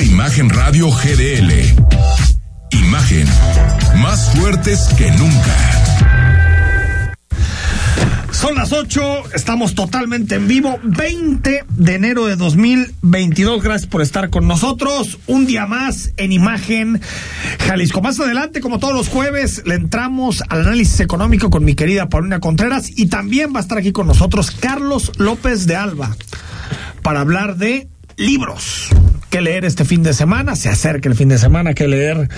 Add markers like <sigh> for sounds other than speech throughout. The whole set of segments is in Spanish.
Imagen Radio GDL. Imagen. Más fuertes que nunca. Son las 8, estamos totalmente en vivo, 20 de enero de 2022. Gracias por estar con nosotros. Un día más en Imagen Jalisco. Más adelante, como todos los jueves, le entramos al análisis económico con mi querida Paulina Contreras y también va a estar aquí con nosotros Carlos López de Alba para hablar de libros. ¿Qué leer este fin de semana? Se acerca el fin de semana, ¿qué leer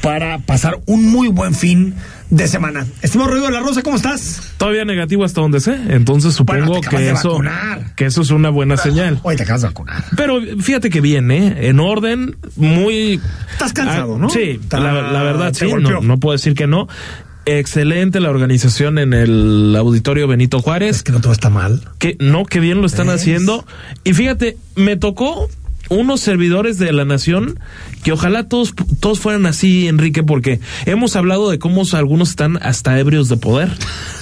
para pasar un muy buen fin de semana? Estimado Rodrigo de la Rosa, ¿cómo estás? Todavía negativo hasta donde sé, entonces supongo Bueno, que eso que eso es una buena señal. Hoy te acabas de vacunar. Pero fíjate que bien, ¿eh? En orden, muy... Estás cansado, Ah, ¿no? Sí, la, la verdad, sí, no, no puedo decir que no. Excelente la organización en el auditorio Benito Juárez. Es que no todo está mal. que no, que bien lo están haciendo. Y fíjate, me tocó unos servidores de la nación que ojalá todos todos fueran así, Enrique, porque hemos hablado de cómo algunos están hasta ebrios de poder,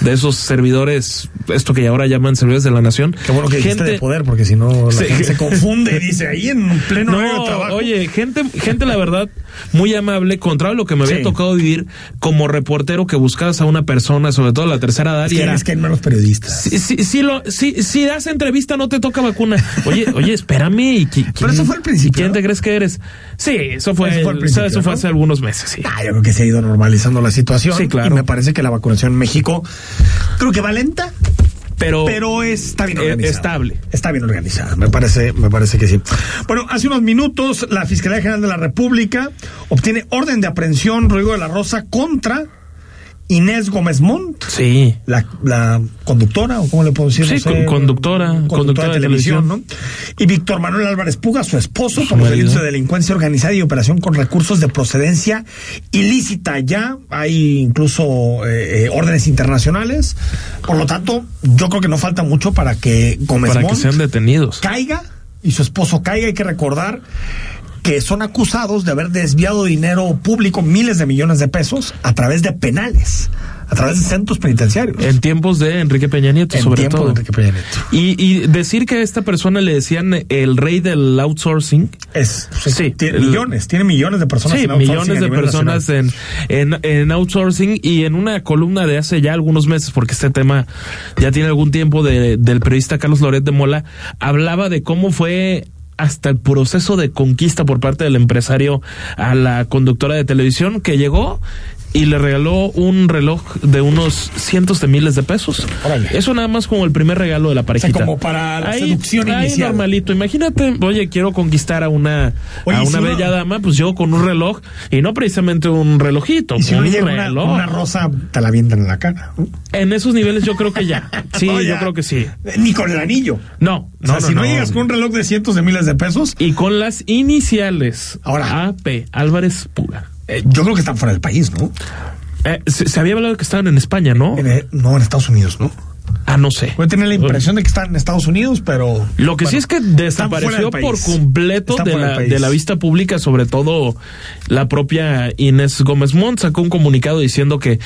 de esos servidores, esto que ahora llaman servidores de la nación. Qué bueno que dijiste de poder, porque si no la Sí. gente se confunde y <laughs> dice ahí en pleno No, trabajo. oye, gente, gente la verdad muy amable, contrario a lo que me había Sí. tocado vivir como reportero que buscabas a una persona, sobre todo la tercera edad, es que, era es que hay menos periodistas. Si, si, si lo, si, si das entrevista no te toca vacuna. Oye, oye, espérame. ¿y qui- Pero eso fue al principio, ¿Quién te crees que eres? Sí, eso fue, Eso fue eso fue hace algunos meses, sí. Ah, yo creo que se ha ido normalizando la situación. Sí, claro. Y me parece que la vacunación en México, creo que va lenta, Pero, pero está bien eh, organizada. estable. Está bien organizada, me parece, me parece que sí. Bueno, hace unos minutos la Fiscalía General de la República obtiene orden de aprehensión, Rodrigo de la Rosa, contra Inés Gómez Montt. Sí. La, la conductora, o cómo le puedo decir, Sí, con- conductora, conductora de de televisión, televisión. ¿no? Y Víctor Manuel Álvarez Puga, su esposo, por los marido. delitos de delincuencia organizada y operación con recursos de procedencia ilícita. Ya hay incluso eh, eh, órdenes internacionales. Por lo tanto, yo creo que no falta mucho para que Gómez Para que Montt sean detenidos. caiga y su esposo caiga. Hay que recordar que son acusados de haber desviado dinero público, miles de millones de pesos, a través de penales, a través de centros penitenciarios. En tiempos de Enrique Peña Nieto, En sobre todo. de Enrique Peña Nieto. Y, y decir que a esta persona le decían el rey del outsourcing. Es, Sí, tiene el- millones, tiene millones de personas Sí, en outsourcing millones de personas en, en outsourcing y en una columna de hace ya algunos meses, porque este tema ya tiene algún tiempo de, del periodista Carlos Loret de Mola, hablaba de cómo fue hasta el proceso de conquista por parte del empresario a la conductora de televisión que llegó y le regaló un reloj de unos cientos de miles de pesos. Órale. Eso nada más como el primer regalo de la parejita. como para la Ahí- seducción ahí inicial. normalito. Imagínate, oye, quiero conquistar a una, Oye, a una si bella dama, pues yo con un reloj y no precisamente un relojito, Y si un llega una, reloj. una rosa, te la avientan en la cara. ¿no? En esos niveles yo creo que ya. <laughs> Sí, No, yo creo que sí. Ni con el anillo. No, O sea, no, no, si no, no. llegas con un reloj de cientos de miles de pesos, Y con las iniciales. Ahora. AP, Álvarez Puga. Eh, yo creo que están fuera del país, ¿no? Eh, se, se había hablado que estaban en España, ¿no? En, eh, no, en Estados Unidos, ¿no? Ah, no sé. Puede tener la impresión de que están en Estados Unidos, pero. Lo que sí es que desapareció por completo de la, de la vista pública, sobre todo la propia Inés Gómez Montt sacó un comunicado diciendo que,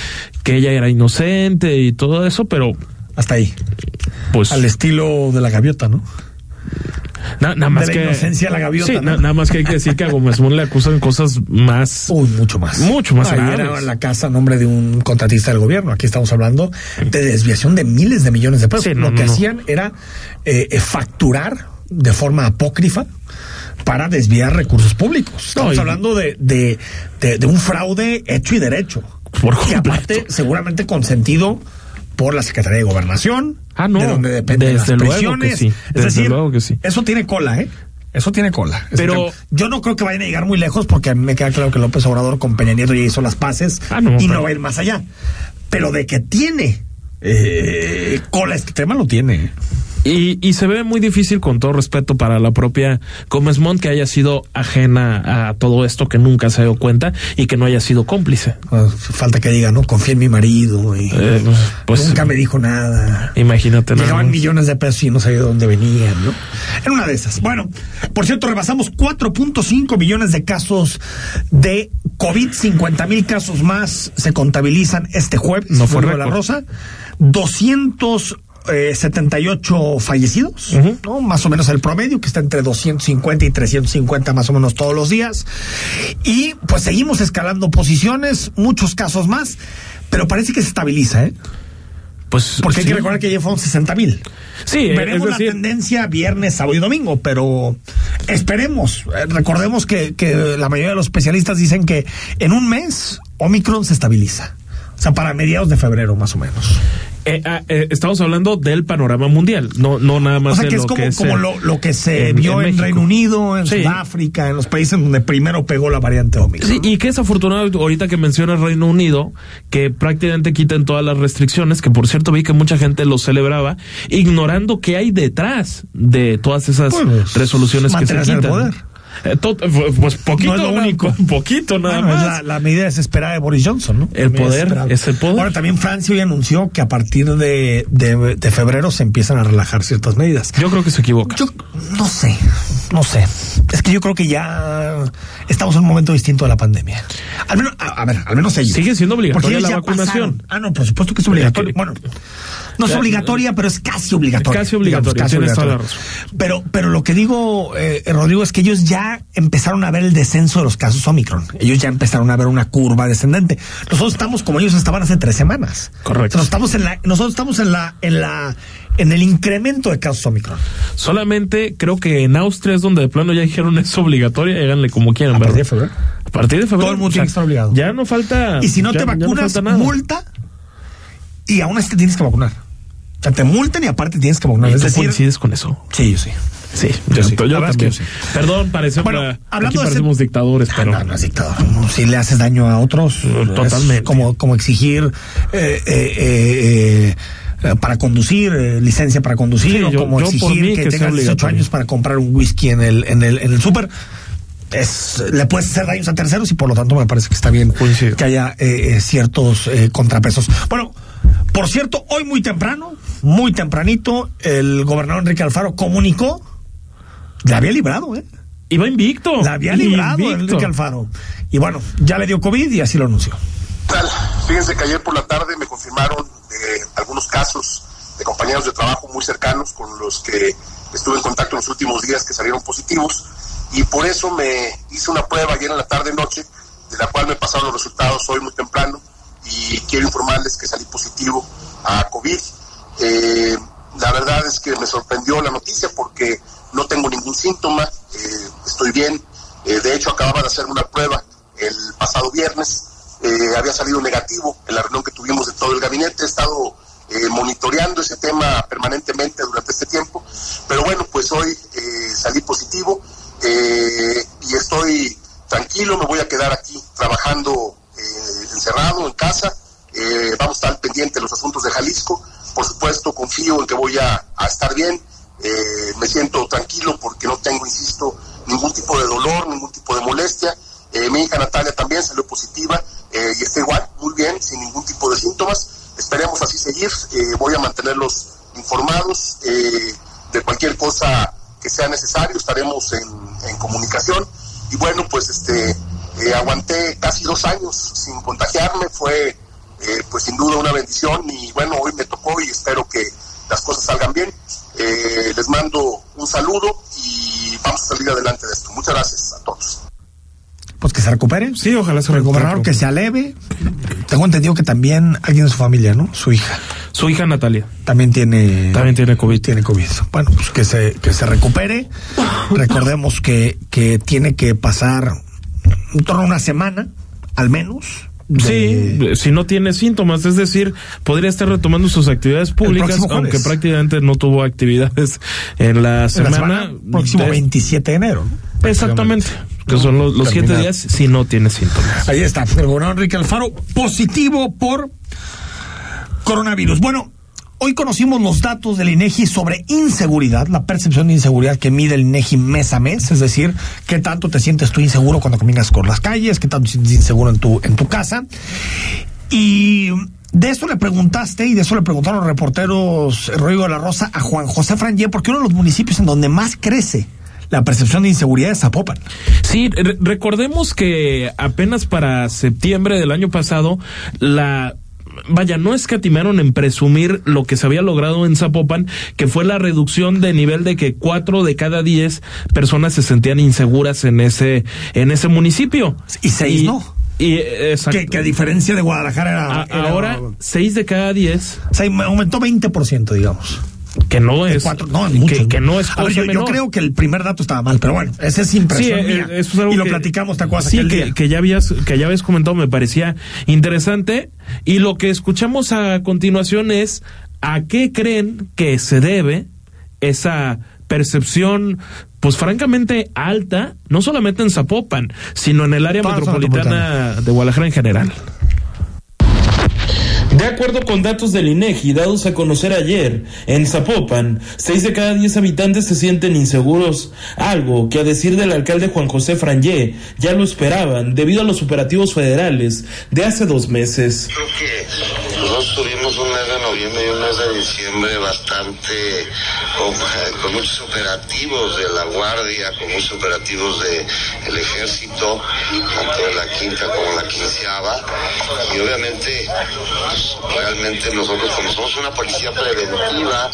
que ella era inocente y todo eso, pero Hasta ahí. pues Al estilo de la gaviota, ¿no? Na- nada más de la que inocencia a la gaviota, Sí, ¿no? na- nada más que hay que decir que a Gómez Montt le acusan cosas más Uy, mucho más. Mucho más Ahí era la casa a nombre de un contratista del gobierno. Aquí estamos hablando de desviación de miles de millones de pesos. Sí, no, Lo que no, hacían era eh, eh, facturar de forma apócrifa para desviar recursos públicos. Estamos No, y- hablando de, de, de- de un fraude hecho y derecho. Por que aparte seguramente consentido por la Secretaría de Gobernación, Ah, no. de donde dependen Desde las luego que sí. Es decir, luego que sí. eso tiene cola, ¿eh? Eso tiene cola. Pero- yo no creo que vayan a llegar muy lejos porque a mí me queda claro que López Obrador con Peña Nieto ya hizo las paces Ah, no, y no va a ir más allá. Pero de que tiene eh, cola este tema lo tiene. Y, y se ve muy difícil, con todo respeto para la propia Gómez Montt, que haya sido ajena a todo esto, que nunca se dio cuenta y que no haya sido cómplice. Ah, Falta que diga, ¿no? Confía en mi marido y Eh, pues, nunca me dijo nada. Imagínate Llegaban millones de pesos y no sabía de dónde venían, ¿no? En una de esas. Bueno, por cierto, rebasamos 4.5 millones de casos de COVID, 50 mil casos más se contabilizan este jueves. No fue la. Rosa. 200 eh, 78 fallecidos. Más o menos el promedio, que está entre 250 y 350 más o menos todos los días. Y pues seguimos escalando posiciones, muchos casos más, pero parece que se estabiliza, ¿eh? Pues Porque hay sí. que recordar que ya fueron 60 mil. Sí, eh, Veremos la tendencia viernes, sábado y domingo, pero esperemos. Eh, recordemos que, que la mayoría de los especialistas dicen que en un mes Omicron se estabiliza. O sea, para mediados de febrero, más o menos. eh, ah, eh, estamos hablando del panorama mundial, no, no nada más O sea, de que lo es como, que es, como lo, lo que se en- vio en. Reino Unido, en Sí. Sudáfrica, en los países donde primero pegó la variante Omicron. Sí, y que es afortunado ahorita que mencionas Reino Unido, que prácticamente quiten todas las restricciones, que por cierto vi que mucha gente lo celebraba, ignorando qué hay detrás de todas esas Pues, resoluciones que se en el quitan. poder. Eh, to- pues poquito, No es lo único. poquito nada Bueno, más. la, la medida desesperada de Boris Johnson, ¿no? El poder, es el poder. Ahora también Francia hoy anunció que a partir de, de, de febrero se empiezan a relajar ciertas medidas. Yo creo que se equivoca. Yo no sé, no sé. Es que yo creo que ya estamos en un momento distinto de la pandemia. Al menos, a, a ver, al menos ellos. Sigue siendo obligatoria la vacunación. pasaron. Ah, no, por supuesto que es obligatorio. que- Bueno, no es Ya- obligatoria, pero es casi obligatoria. Casi obligatoria, la razón. Pero, pero lo que digo, eh, Rodrigo, es que ellos ya empezaron a ver el descenso de los casos Omicron. Ellos ya empezaron a ver una curva descendente. Nosotros estamos como ellos estaban hace tres semanas. Correcto. Nosotros estamos en la, nosotros estamos en la, en la, en el incremento de casos Omicron. Solamente creo que en Austria es donde de plano ya dijeron es obligatoria, háganle como quieran, A partir de febrero. A partir de febrero. Todo el mundo tiene que estar obligado. Ya no falta. Y si no ya- te vacunas, nada. multa y aún así te tienes que vacunar. O sea, te multan y aparte tienes que vacunar. ¿Y Es tú decir, coincides con eso? sí, yo sí. Sí, Yo sí. yo La que también. Perdón, parecemos, Bueno, aquí hablando de parecemos dictadores, Ah, pero no, no es dictador. No, Si le haces daño a otros, totalmente. es como, como exigir eh, eh, eh, eh, para conducir, eh, licencia para conducir, Sí, o yo- como yo exigir que, que sea tengas 18 obligatorio. años para comprar un whisky en el, en el, en el súper. Es, le puedes hacer daños a terceros y por lo tanto me parece que está bien Coincido. que haya eh, eh, ciertos eh, contrapesos. Bueno, por cierto, hoy muy temprano, muy tempranito, el gobernador Enrique Alfaro comunicó, la había librado, ¿eh? iba invicto. La había librado Invicto. Enrique Alfaro. Y bueno, ya le dio COVID y así lo anunció. tal? Fíjense que ayer por la tarde me confirmaron eh, algunos casos de compañeros de trabajo muy cercanos con los que estuve en contacto en los últimos días que salieron positivos y por eso me hice una prueba ayer en la tarde noche de la cual me pasaron los resultados hoy muy temprano y quiero informarles que salí positivo a COVID. Eh, la verdad es que me sorprendió la noticia porque no tengo ningún síntoma, eh, estoy bien. Eh, de hecho, acababa de hacer una prueba el pasado viernes, eh, había salido negativo en la reunión que tuvimos de todo el gabinete. He estado eh, monitoreando ese tema permanentemente durante este tiempo, pero bueno, pues hoy eh, salí positivo y estoy tranquilo, me voy a quedar aquí trabajando encerrado en casa. Vamos a estar pendiente de los asuntos de Jalisco. Por supuesto, confío en que voy a, estar bien. Me siento tranquilo porque no tengo, insisto, ningún tipo de dolor, ningún tipo de molestia. Eh, mi hija Natalia también salió positiva eh, y está igual, muy bien, sin ningún tipo de síntomas. Esperemos así seguir. Eh, voy a mantenerlos informados eh, de cualquier cosa que sea necesario. Estaremos en, en comunicación. Y bueno, pues este, aguanté casi dos años sin contagiarme. Fue pues sin duda una bendición y bueno, hoy me tocó y espero que las cosas salgan bien. Les mando un saludo y vamos a salir adelante de esto. Muchas gracias a todos. Pues que se recupere. Sí, ojalá se El recupere gobernador que se aleve. Tengo entendido que también alguien de su familia, ¿no? Su hija. Su hija Natalia. También tiene. También tiene COVID. Tiene COVID. Bueno, pues que se, que se recupere. Recordemos que, que tiene que pasar en torno a una semana, al menos. de- Sí, si no tiene síntomas, es decir, podría estar retomando sus actividades públicas, aunque prácticamente no tuvo actividades en la semana. semana próximo de- 27 de enero. ¿no? Exactamente, que son los, los siete días si no tiene síntomas. Ahí está, el gobernador Enrique Alfaro positivo por coronavirus. Bueno, hoy conocimos los datos del INEGI sobre inseguridad, la percepción de inseguridad que mide el INEGI mes a mes, es decir, qué tanto te sientes tú inseguro cuando caminas por las calles, qué tanto te sientes inseguro en tu en tu casa. Y de eso le preguntaste y de eso le preguntaron los reporteros Rodrigo de la Rosa a Juan José Frangé, porque uno de los municipios en donde más crece la percepción de inseguridad es Zapopan. Sí, re- recordemos que apenas para septiembre del año pasado, la vaya, no escatimaron en presumir lo que se había logrado en Zapopan, que fue la reducción de nivel de que cuatro de cada diez personas se sentían inseguras en ese, en ese municipio. Y seis no. Y. Que, que, a diferencia de Guadalajara era. A, era ahora, seis de cada diez. O sea, aumentó 20%, digamos. Que no es. Cuatro, no, es mucho. Que, que no es. Ver, yo, yo, creo que el primer dato estaba mal, pero bueno, esa es impresión sí, mía. Eso es algo y lo que, platicamos, ¿te acuerdas? Sí, aquel que, día? que, ya habías, que ya habías comentado, me parecía interesante. Y lo que escuchamos a continuación es a qué creen que se debe esa percepción, pues francamente alta, no solamente en Zapopan, sino en el área metropolitana de Guadalajara en general. De acuerdo con datos del INEGI dados a conocer ayer, en Zapopan, 6 de cada 10 habitantes se sienten inseguros, algo que a decir del alcalde Juan José Frangé ya lo esperaban debido a los operativos federales de hace dos meses. Creo que nosotros tuvimos un mes de noviembre y un mes de diciembre bastante eh, con, muchos operativos de la Guardia, con muchos operativos del de Ejército, tanto de la quinta como la quinceava. Y obviamente, pues, realmente nosotros, como somos una policía preventiva,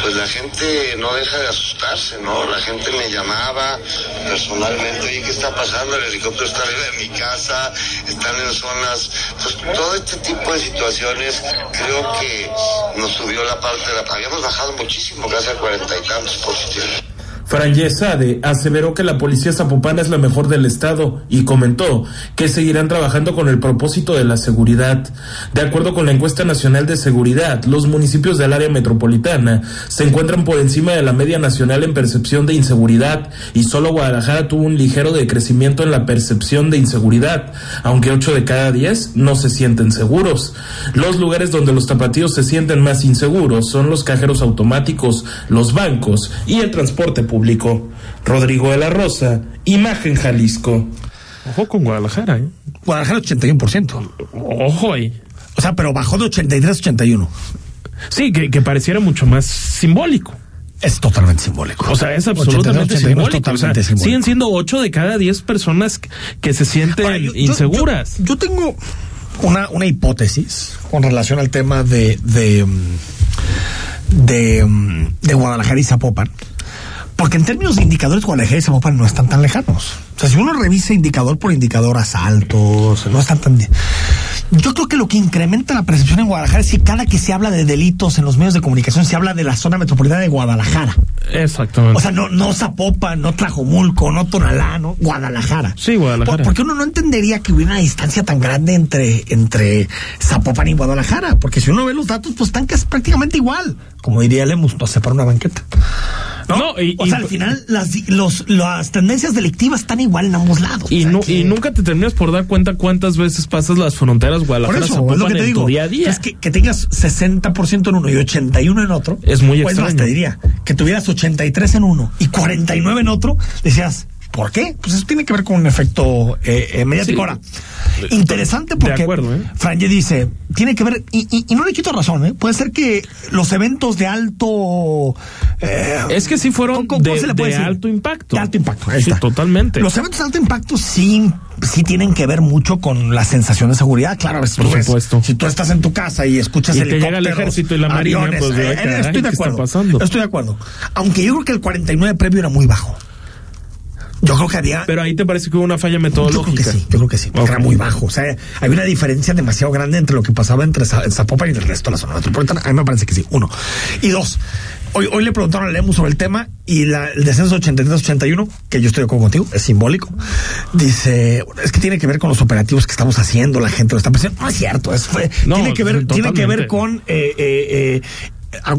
pues la gente no deja de asustarse, ¿no? La gente me llamaba personalmente, oye, ¿qué está pasando? El helicóptero está arriba de mi casa, están en zonas. Pues todo este tipo de situaciones creo que nos subió la parte de la. Habíamos bajado muchísimo, gracias 40 y tantos positivos. Franje Sade aseveró que la policía zapopana es la mejor del estado y comentó que seguirán trabajando con el propósito de la seguridad. De acuerdo con la encuesta nacional de seguridad, los municipios del área metropolitana se encuentran por encima de la media nacional en percepción de inseguridad y solo Guadalajara tuvo un ligero decrecimiento en la percepción de inseguridad, aunque 8 de cada 10 no se sienten seguros. Los lugares donde los tapatíos se sienten más inseguros son los cajeros automáticos, los bancos y el transporte público público. Rodrigo de la Rosa, Imagen Jalisco. Ojo con Guadalajara, ¿eh? Guadalajara 81%. Ojo ahí. O sea, pero bajó de 83 a 81. Sí, que, que pareciera mucho más simbólico. Es totalmente simbólico. O sea, es absolutamente 81, simbólico. totalmente o sea, simbólico. Siguen siendo 8 de cada 10 personas que se sienten Ahora, yo- yo- inseguras. Yo, yo tengo una, una hipótesis con relación al tema de, de, mm, de, mm, de Guadalajara y Zapopan. Porque en términos de indicadores, Guadalajara y Zapopan no están tan lejanos. O sea, si uno revisa indicador por indicador, asaltos, no están tan... Yo creo que lo que incrementa la percepción en Guadalajara es que cada que se habla de delitos en los medios de comunicación se habla de la zona metropolitana de Guadalajara. Exactamente. O sea, no, no Zapopan, no Tlajomulco, no Tonalá, no Guadalajara. Sí, Guadalajara. Por- porque uno no entendería que hubiera una distancia tan grande entre, entre Zapopan y Guadalajara. Porque si uno ve los datos, pues están casi prácticamente igual. Como diría Lemus, no se para una banqueta. No, No, y- o y- sea, al final las, los, las tendencias delictivas están igual en ambos lados. y, O sea, nu- que- y nunca te terminas por dar cuenta cuántas veces pasas las fronteras Por Guadalajara eso, es lo que te en digo. día a día. Es que, que tengas 60% en uno y 81 en otro. Es muy pues más extraño. te diría, que tuvieras 83 en uno y 49 en otro, decías, ¿por qué? Pues eso tiene que ver con un efecto eh, eh, mediático. Sí. Ahora, interesante porque acuerdo, ¿eh? Franje dice, tiene que ver, y, y- y no le quito razón, ¿eh? puede ser que los eventos de alto... eh, Es que sí fueron ¿cómo- cómo de, se le puede de decir? alto impacto. De alto impacto, ahí Sí, está. totalmente. Los eventos de alto impacto sí, sí tienen que ver mucho con la sensación de seguridad. Claro, Por ves- supuesto. si tú estás en tu casa y escuchas Y te llega el helicópteros, ejército y la marina, aviones, pues, eh, ay, caray, estoy de ¿qué está acuerdo. Estoy de acuerdo. Aunque yo creo que el 49 previo era muy bajo. Yo creo que había Pero ahí te parece que hubo una falla yo creo metodológica. que sí, yo creo que sí, porque era muy bajo. O sea, hay una diferencia demasiado grande entre lo que pasaba entre Za- Zapopan y el resto de la zona metropolitana. A mí me parece que sí, uno. Y dos, hoy, hoy le preguntaron a Lemus sobre el tema y la- el descenso 83-81, que yo estoy de acuerdo contigo, es simbólico. Dice, es que tiene que ver con los operativos que estamos haciendo, la gente lo está pensando. No es cierto, es, fue- No, tiene, que ver, tiene que ver con... eh, eh, eh,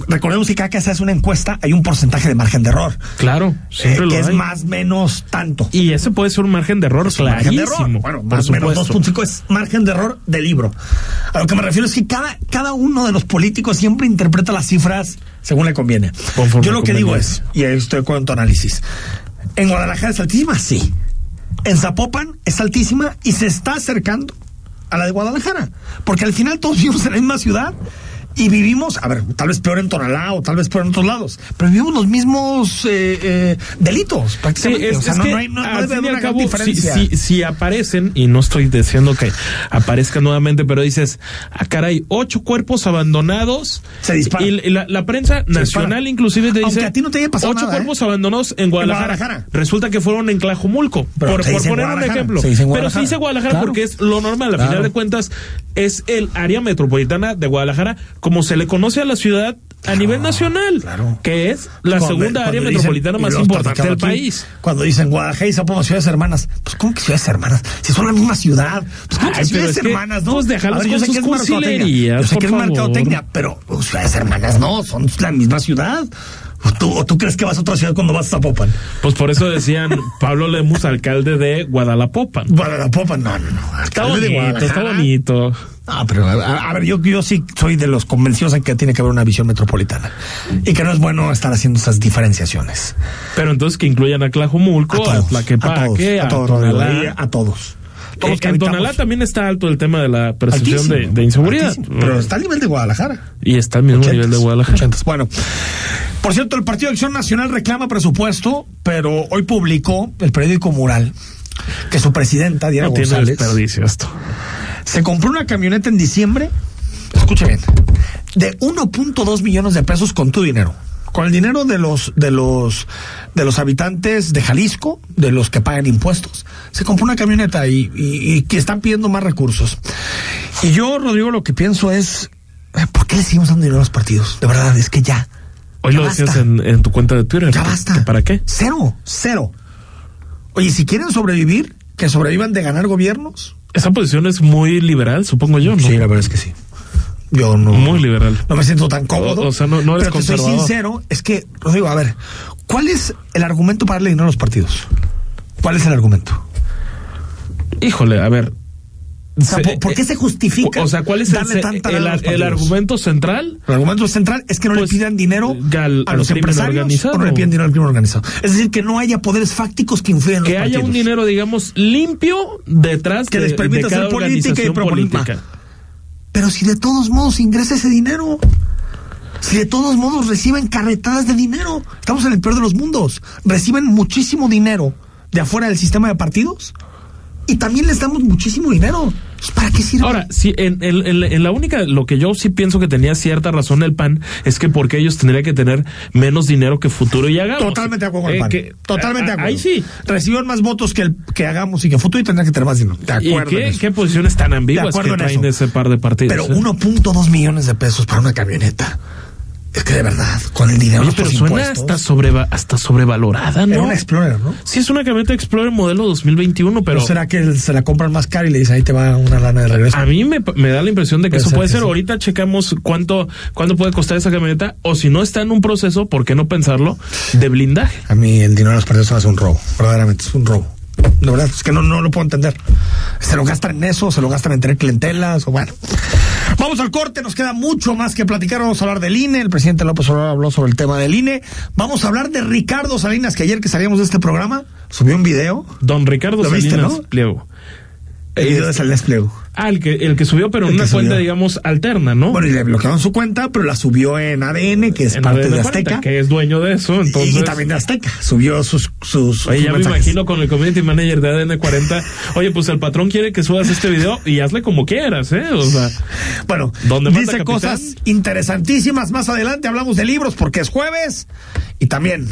Recordemos que cada que se hace una encuesta hay un porcentaje de margen de error. Claro, siempre eh, lo que es más menos tanto. Y ese puede ser un margen de error Es un margen de clarísimo. error. Bueno, más o menos supuesto. 2.5 es margen de error de libro. A lo que me refiero es que cada, cada uno de los políticos siempre interpreta las cifras según le conviene. Conforme Yo lo que digo es, y ahí estoy con tu análisis, ¿en Guadalajara es altísima? Sí. En Zapopan es altísima y se está acercando a la de Guadalajara. Porque al final todos vivimos en la misma ciudad y vivimos, a ver, tal vez peor en Tonalá o tal vez peor en otros lados, pero vivimos los mismos eh, eh, delitos Sí, prácticamente. es, o sea, es no, que no hay, no, al fin y al cabo, si, diferencia. si- si aparecen, y no estoy diciendo que aparezcan nuevamente, pero dices, ah, caray, ocho cuerpos abandonados. Se disparan. Y, la, la prensa nacional inclusive te Aunque dice, a ti no te haya pasado ocho nada, cuerpos ¿eh? abandonados en Guadalajara. Guadalajara. Resulta que fueron en Tlajomulco, Pero por, se por dice poner un ejemplo. se dice pero se dice Guadalajara Claro. porque es lo normal, a Claro. final de cuentas, es el área metropolitana de Guadalajara, como se le conoce a la ciudad a nivel nacional, claro. que es la Cuando- segunda cuando área dicen- metropolitana más importante del aquí, país. Cuando dicen Guadalajara y Zapopan, ciudades hermanas. Pues, ¿cómo que ciudades hermanas? Si son la misma ciudad. Pues, ¿cómo que Ay, ciudades que, hermanas, no? pues, déjalos yo sé que es mercadotecnia. Yo sé que es mercadotecnia, pero pues, ciudades hermanas no, son la misma ciudad. ¿O tú, o tú crees que vas a otra ciudad cuando vas a Zapopan? Pues por eso decían Pablo Lemus, alcalde de Guadalapopan. Guadalapopan, no, no, no. Está Alcalde de bonito, está bonito. Ah, pero a, a ver, yo, yo sí soy de los convencidos en que tiene que haber una visión metropolitana y que no es bueno estar haciendo esas diferenciaciones. Pero entonces que incluyan a Tlajomulco, a, Tlaquepaque, a, a todos, Rodrigo, Tonalá. a todos. Eh, Todos que en. Tonalá también está alto el tema de la percepción de, inseguridad. altísimo, Pero está al nivel de Guadalajara. Y está al mismo nivel de Guadalajara. Bueno, por cierto, el Partido de Acción Nacional reclama presupuesto, pero hoy publicó el periódico Mural que su presidenta, Diana No González, esto. se compró una camioneta en diciembre, escuche bien, de 1.2 millones de pesos con tu dinero. Con el dinero de los, de los, de los habitantes de Jalisco, de los que pagan impuestos, se compró una camioneta y, y- y que están pidiendo más recursos. Y yo, Rodrigo, lo que pienso es, ¿por qué le seguimos dando dinero a los partidos? De verdad, es que ya. Hoy Ya lo decías en, en tu cuenta de Twitter. Ya basta. que ¿Para qué? Cero, cero. Oye, si quieren sobrevivir, que sobrevivan de ganar gobiernos. Esa posición es muy liberal, supongo yo, ¿no? Sí, la verdad es que sí. Yo no. Muy liberal. No me siento tan cómodo. O- o sea, no- no eres pero te soy conservador. sincero, es que, Rodrigo, a ver, ¿cuál es el argumento para darle dinero a los partidos? ¿Cuál es el argumento? Híjole, a ver. O sea, Se- ¿por, qué se justifica O sea, ¿cuál es el, darle se- tanta el, el argumento central? El argumento central es que no Pues, le pidan dinero al- a los empresarios o no le piden dinero al crimen organizado. Es decir, que no haya poderes fácticos que influyan en Que los haya partidos. un dinero, digamos, limpio detrás Que de, les permita de cada hacer política y proponer- política. Pero si de todos modos ingresa ese dinero, si de todos modos reciben carretadas de dinero, estamos en el peor de los mundos, reciben muchísimo dinero de afuera del sistema de partidos. Y también les damos muchísimo dinero. Pues, ¿Para qué sirve? Ahora, sí, en, en- en- en la única, lo que yo sí pienso que tenía cierta razón el PAN es que porque ellos tendrían que tener menos dinero que Futuro y Hagamos. Totalmente de acuerdo con el Eh, PAN. que- Totalmente de a- acuerdo. Ahí sí. Recibieron más votos que el que hagamos y que futuro y tendrán que tener más dinero. De ¿Y acuerdo. en qué, posiciones tan ambiguas De que en traen ese par de partidos? Pero eh? 1.2 millones de pesos para una camioneta. Es que de verdad, con el dinero Oye, pero suena hasta, sobreva- hasta sobrevalorada, ¿no? Era una Explorer, ¿no? Sí, es una camioneta Explorer modelo 2021, pero ¿O será que se la compran más cara y le dicen ahí te va una lana de regreso? a mí me, me da la impresión de que Puede eso ser puede ser. sí. Ahorita checamos cuánto, cuánto puede costar esa camioneta, o si no está en un proceso, ¿por qué no pensarlo? De blindaje. A mí el dinero de los partidos hace un robo, verdaderamente, es un robo. De verdad, es que no, no lo puedo entender. Se lo gastan en eso, se lo gastan en tener clientelas, o bueno. Vamos al corte, nos queda mucho más que platicar. Vamos a hablar del INE. El presidente López Obrador habló sobre el tema del INE. Vamos a hablar de Ricardo Salinas, que ayer que salíamos de este programa, subió un video. Don Ricardo ¿Lo viste, Salinas no? Pliego. El video de Salinas Pliego. Ah, el que, el que subió, pero en El una cuenta, subió. digamos, alterna, ¿no? Bueno, y le bloquearon su cuenta, pero la subió en ADN, que es En parte ADN de Azteca. que es dueño de eso, Y- entonces... y, también de Azteca. Subió sus, sus, Oye, sus ya me imagino con el community manager de ADN 40. Oye, pues el patrón quiere que subas este video y hazle como quieras, ¿eh? O sea, Bueno, ¿Dónde manda dice capitán? cosas interesantísimas. Más adelante hablamos de libros porque es jueves y también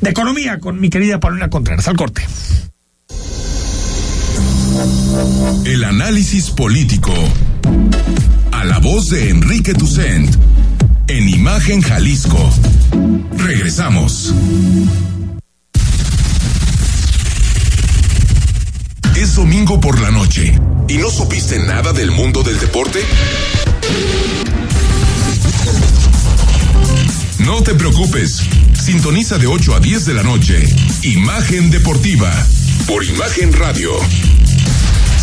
de economía con mi querida Paulina Contreras. Al corte. El análisis político. A la voz de Enrique Tucent. En Imagen Jalisco. Regresamos. Es domingo por la noche. ¿Y no supiste nada del mundo del deporte? No te preocupes. Sintoniza de 8 a 10 de la noche. Imagen Deportiva. Por Imagen Radio.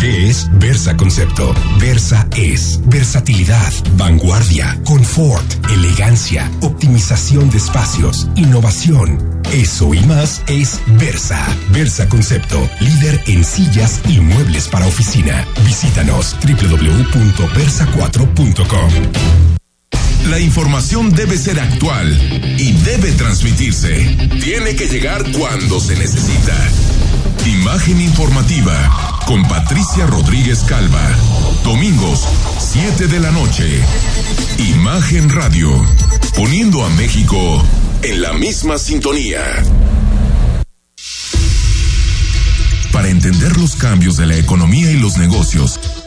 ¿Qué es Versa Concepto? Versa es versatilidad, vanguardia, confort, elegancia, optimización de espacios, innovación. Eso y más es Versa. Versa Concepto, líder en sillas y muebles para oficina. Visítanos www.versa4.com. La información debe ser actual y debe transmitirse. Tiene que llegar cuando se necesita. Imagen informativa con Patricia Rodríguez Calva. Domingos, 7 de la noche. Imagen Radio. Poniendo a México en la misma sintonía. Para entender los cambios de la economía y los negocios,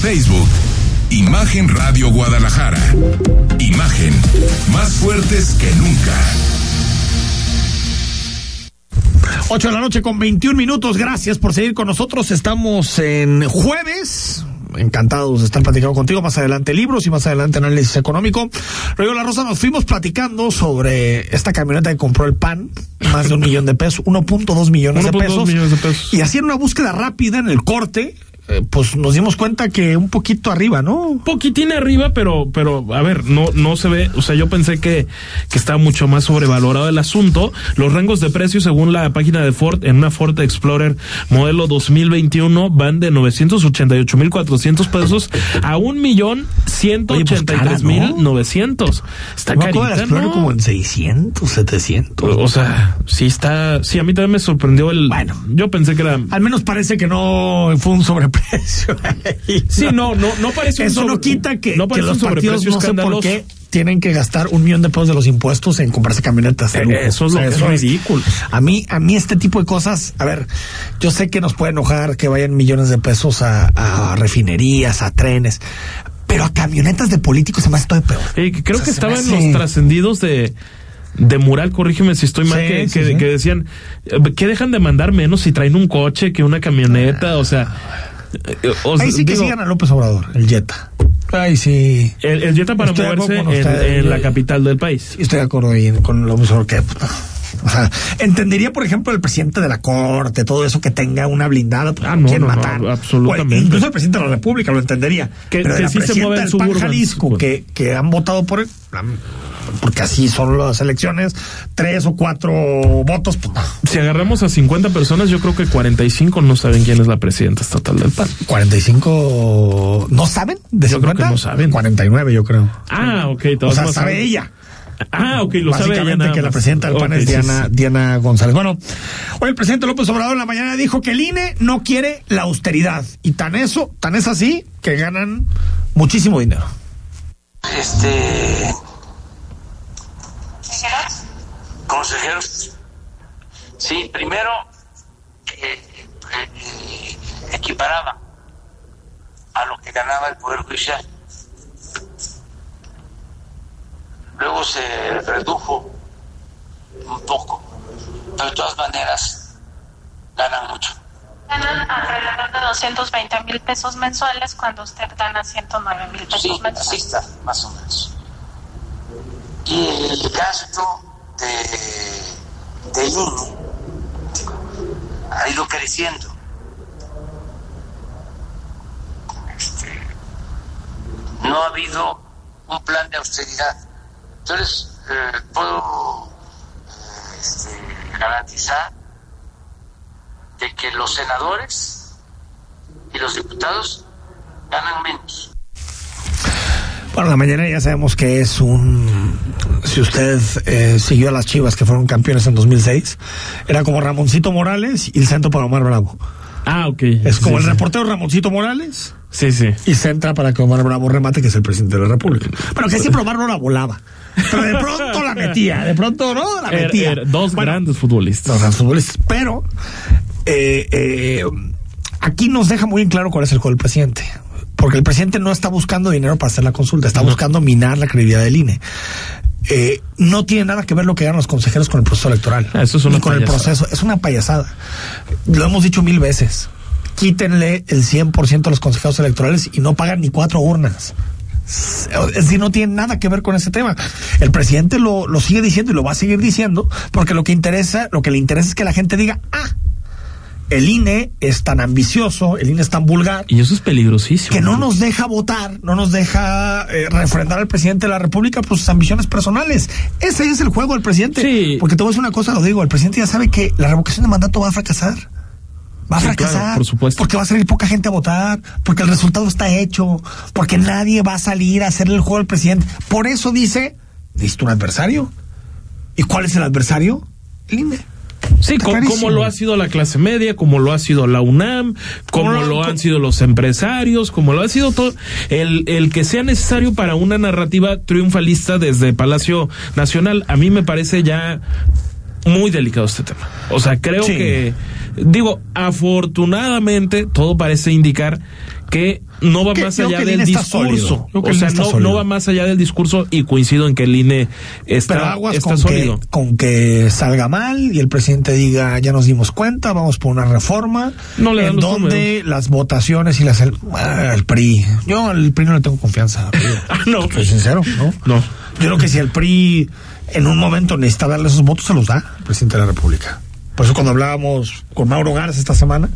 Facebook, Imagen Radio Guadalajara. Imagen, más fuertes que nunca. 8 de la noche con 21 minutos. Gracias por seguir con nosotros. Estamos en jueves. Encantados de estar platicando contigo. Más adelante libros y más adelante análisis económico. Rodrigo La Rosa, nos fuimos platicando sobre esta camioneta que compró el PAN. Más de un <laughs> millón de pesos. 1.2 millones, de pesos. millones de pesos. Y hacían una búsqueda rápida en el corte. Eh, pues nos dimos cuenta que un poquito arriba, ¿no? poquitín arriba, pero, pero, a ver, no, no se ve, o sea, yo pensé que, que estaba mucho más sobrevalorado el asunto. Los rangos de precio, según la página de Ford, en una Ford Explorer modelo 2021, van de 988.400 pesos a un millón ciento Oye, pues, cara, ochenta y tres mil novecientos. Está Yo me acuerdo de carita, Explorer ¿no? como en 600, 700. O sea, sí está, sí, a mí también me sorprendió el, Bueno. yo pensé que era, Al menos parece que no fue un sobreprecio. <laughs> sí, no, no, no parece un Eso no sobre- quita que, no que los partidos no sé por qué tienen que gastar un millón de pesos de los impuestos en comprarse camionetas. de Eh, lujo. eso es lo que es ridículo. A mí, a mí este tipo de cosas, a ver, yo sé que nos puede enojar que vayan millones de pesos a, a refinerías, a trenes, pero a camionetas de políticos se me hace todo peor. Eh, creo O sea, que estaban hace- los trascendidos de de mural, corrígeme si estoy mal, Sí, que, sí, que- sí. que decían eh, que dejan de mandar menos si traen un coche que una camioneta, o sea, o sea, Ahí sí que digo, sigan a López Obrador, el Jetta. Ahí sí. el, el Jetta para Estoy de acuerdo moverse en, la capital del país. Estoy de acuerdo ahí con López Obrador que. O sea, entendería, por ejemplo, el presidente de la corte, todo eso que tenga una blindada, pues, Ah, no no, quieren no, no, matar. absolutamente. O incluso el presidente de la República lo entendería. Que- pero de que la sí se del PAN suburbans, Jalisco, pues. que, que han votado por él, porque así son las elecciones, tres o cuatro votos, pues no. Si agarramos a 50 personas, yo creo que 45 no saben quién es la presidenta estatal del PAN. 45 no saben de Yo creo 50? que no saben. 49 yo creo. Ah, ok. O sea, sabe saben. ella. Ah, ok, lo sabe ella Básicamente nada que la presidenta del PAN es sí, Diana, sí. Diana González. Bueno, hoy el presidente López Obrador en la mañana dijo que el INE no quiere la austeridad. Y tan eso, tan es así, que ganan muchísimo dinero. Este. Consejeros. Sí, primero eh, eh, equiparaba a lo que ganaba el Poder Judicial. Luego se redujo un poco, pero de todas maneras ganan mucho. Ganan alrededor de 220 mil pesos mensuales cuando usted gana 109 mil pesos Sí, así mensuales. está, más o menos. Y el gasto de, de INE ha ido creciendo. Este, no ha habido un plan de austeridad. Entonces, eh, puedo eh, este, garantizar de que los senadores y los diputados ganan menos. Bueno, la mañana ya sabemos que es un. Si usted eh, siguió a las chivas que fueron campeones en 2006, era como Ramoncito Morales y el centro para Omar Bravo. Ah, ok. Es como Sí, el sí. reportero Ramoncito Morales Sí, sí. y centra para que Omar Bravo remate, que es el presidente de la República. Pero que siempre Omar no la volaba. Pero de pronto la metía, de pronto no la metía. dos Bueno, grandes futbolistas. los grandes futbolistas. Pero eh, eh, aquí nos deja muy en claro cuál es el juego del presidente. Porque el presidente no está buscando dinero para hacer la consulta, está buscando minar la credibilidad del INE. Eh, no tiene nada que ver lo que hagan los consejeros con el proceso electoral. Ah, eso es una ni con el proceso. Es una payasada. Lo hemos dicho mil veces. Quítenle el 100% a los consejeros electorales y no pagan ni cuatro urnas. Es decir, no tiene nada que ver con ese tema. El presidente lo, lo sigue diciendo y lo va a seguir diciendo porque lo que interesa, lo que le interesa es que la gente diga, ah, el INE es tan ambicioso, el INE es tan vulgar, Y eso es peligrosísimo. que no nos deja votar, no nos deja eh, refrendar al presidente de la República por sus ambiciones personales. Ese es el juego del presidente. Sí. Porque te voy a decir una cosa, lo digo, el presidente ya sabe que la revocación de mandato va a fracasar. Va a Sí, fracasar. claro, por supuesto. Porque va a salir poca gente a votar, porque el resultado está hecho, porque nadie va a salir a hacerle el juego al presidente. Por eso dice, necesito un adversario. ¿Y cuál es el adversario? El INE. Sí, como lo ha sido la clase media, como lo ha sido la UNAM, como Como lo- lo han co- sido los empresarios, como lo ha sido todo, el, el que sea necesario para una narrativa triunfalista desde Palacio Nacional, a mí me parece ya muy delicado este tema. O sea, creo Sí. que, digo, afortunadamente todo parece indicar que no va Que- más allá del discurso. O sea, no, no va más allá del discurso y coincido en que el INE está, Pero aguas está con sólido. que, con que salga mal y el presidente diga, ya nos dimos cuenta, vamos por una reforma. No le dan en los donde las votaciones y las... El, ah, el PRI. Yo al PRI no le tengo confianza. <laughs> Ah, no. Soy sincero, ¿no? No. Yo creo que si el PRI en un momento necesita darle esos votos, se los da el presidente de la República. Por eso cuando hablábamos con Mauro Garza esta semana,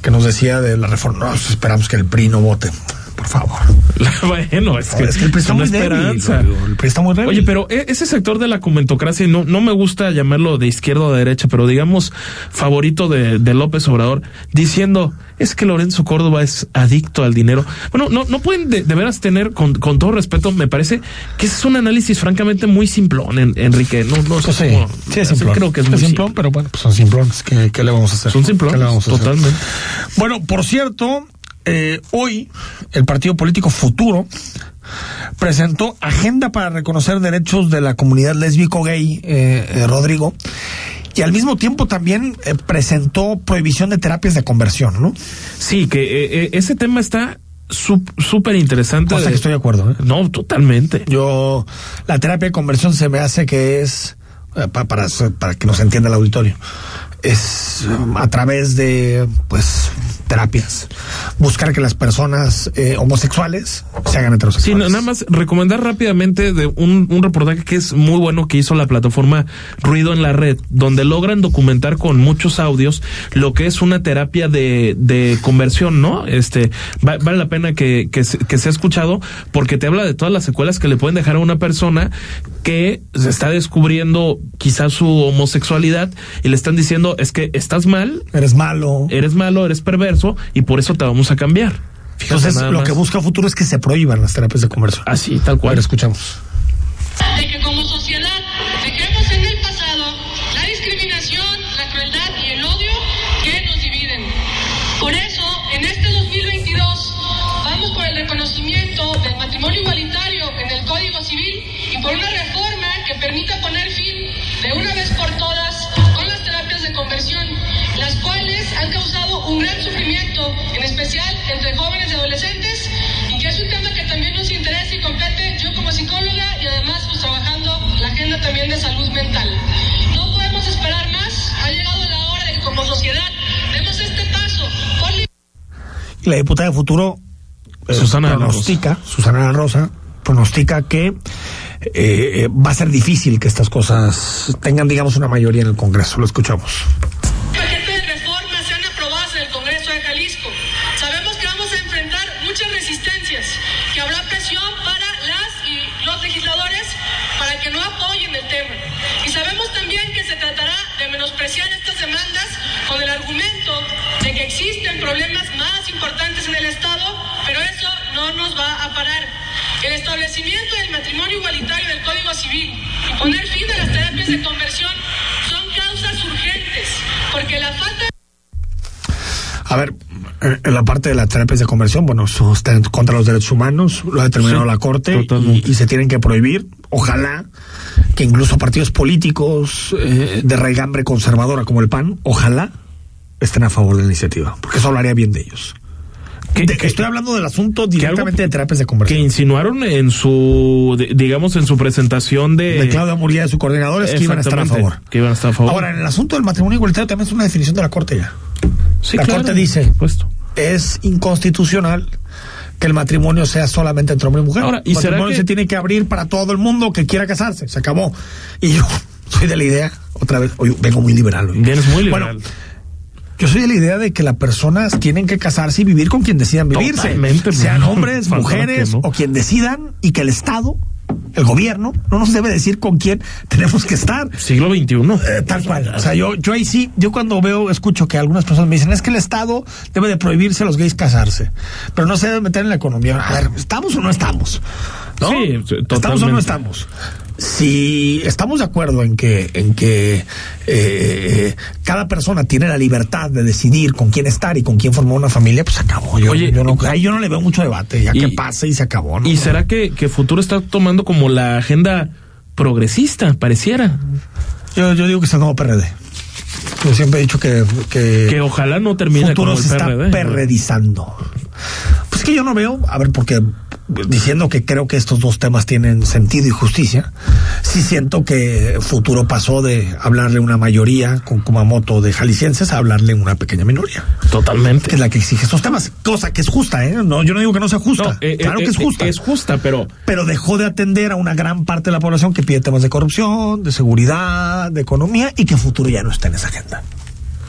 que nos decía de la reforma, no, esperamos que el PRI no vote. Por favor. <laughs> bueno, es que, es que el muy débil. esperanza. El débil. Oye, pero e- ese sector de la comentocracia, no, no me gusta llamarlo de izquierda o de derecha, pero digamos favorito de, de López Obrador, diciendo, es que Lorenzo Córdoba es adicto al dinero. Bueno, no, no pueden de, de veras tener, con, con todo respeto, me parece que ese es un análisis francamente muy simplón, en- Enrique. No, no sé Pues sí, cómo- sí es simplón. Creo que es muy simplón, pero bueno, pues son simplones. ¿Qué, qué le vamos a hacer? Son simplones, totalmente. Bueno, por cierto, eh, hoy el partido político Futuro presentó agenda para reconocer derechos de la comunidad lésbico-gay, eh, eh, Rodrigo, y al mismo tiempo también eh, presentó prohibición de terapias de conversión, ¿no? Sí, que eh, ese tema está súper interesante. Cosa de- que estoy de acuerdo, ¿eh? No, totalmente. Yo, la terapia de conversión se me hace que es, pa- para, para que nos entienda el auditorio, es a través de, pues, terapias. Buscar que las personas eh, homosexuales se hagan Sí, heterosexuales. na- nada más recomendar rápidamente de un, un reportaje que es muy bueno que hizo la plataforma Ruido en la Red, donde logran documentar con muchos audios lo que es una terapia de, de conversión, ¿no? Este, va- vale la pena que, que, que sea escuchado porque te habla de todas las secuelas que le pueden dejar a una persona que se está descubriendo quizás su homosexualidad y le están diciendo es que estás mal, Eres malo. eres malo, eres perverso y por eso te vamos a cambiar. Fíjate Entonces, lo que busca futuro es que se prohíban las terapias de conversión. Así, tal A ver, cual. escuchamos. De salud mental. No podemos esperar más, ha llegado la hora de que como sociedad demos este paso Y la diputada de futuro eh, Susana pronostica, Susana de la Rosa, pronostica que eh, eh, va a ser difícil que estas cosas tengan, digamos, una mayoría en el Congreso. Lo escuchamos. Nos va a parar. El establecimiento del matrimonio igualitario del Código Civil y poner fin a las terapias de conversión son causas urgentes, porque la falta A ver, eh, en la parte de las terapias de conversión, bueno, eso está en contra los derechos humanos, lo ha determinado Sí, la Corte y, se tienen que prohibir. Ojalá que incluso partidos políticos eh, de raigambre conservadora como el PAN, ojalá estén a favor de la iniciativa, porque eso hablaría bien de ellos. De que estoy hablando del asunto directamente de terapias de Que conversión. insinuaron en su, de- digamos, en su presentación de... De Claudia Murguía y su coordinador es que iban a estar a favor. Que iban a estar a favor. Ahora, en el asunto del matrimonio igualitario también es una definición de la Corte ya. Sí, la claro, Corte dice, supuesto. es inconstitucional que el matrimonio sea solamente entre hombre y mujer. Ahora, ¿y el será matrimonio que- se tiene que abrir para todo el mundo que quiera casarse. Se acabó. Y yo <laughs> soy de la idea, otra vez, hoy vengo muy liberal. hoy. Vienes muy liberal. Bueno, yo soy de la idea de que las personas tienen que casarse y vivir con quien decidan vivirse. Totalmente, Sean hombres, mujeres no. o quien decidan y que el Estado, el gobierno, no nos debe decir con quién tenemos que estar. Siglo XXI. Eh, tal cual. O sea, yo, yo ahí sí, yo cuando veo, escucho que algunas personas me dicen, es que el Estado debe de prohibirse a los gays casarse, pero no se debe meter en la economía. A ver, ¿estamos o no estamos? ¿No? Sí, sí, ¿Estamos o no totalmente. estamos? Si estamos de acuerdo en que, en que eh, cada persona tiene la libertad de decidir con quién estar y con quién formar una familia, pues se acabó. Yo, Oye, yo no, ahí yo no le veo mucho debate, ya y- que pase y se acabó. ¿no? ¿Y será que, que Futuro está tomando como la agenda progresista, pareciera? Yo, yo digo que es el nuevo PRD. Yo siempre he dicho que, que, Que ojalá no termine futuro como el se está perredizando. Pues que yo no veo, a ver, porque diciendo que creo que estos dos temas tienen sentido y justicia, sí siento que futuro pasó de hablarle a una mayoría con Kumamoto de jaliscienses a hablarle a una pequeña minoría, Totalmente. que es la que exige estos temas, cosa que es justa, ¿eh? No, yo no digo que no sea justa, No, eh, claro eh, que es eh, justa. Es justa, pero pero dejó de atender a una gran parte de la población que pide temas de corrupción, de seguridad, de economía y que futuro ya no está en esa agenda.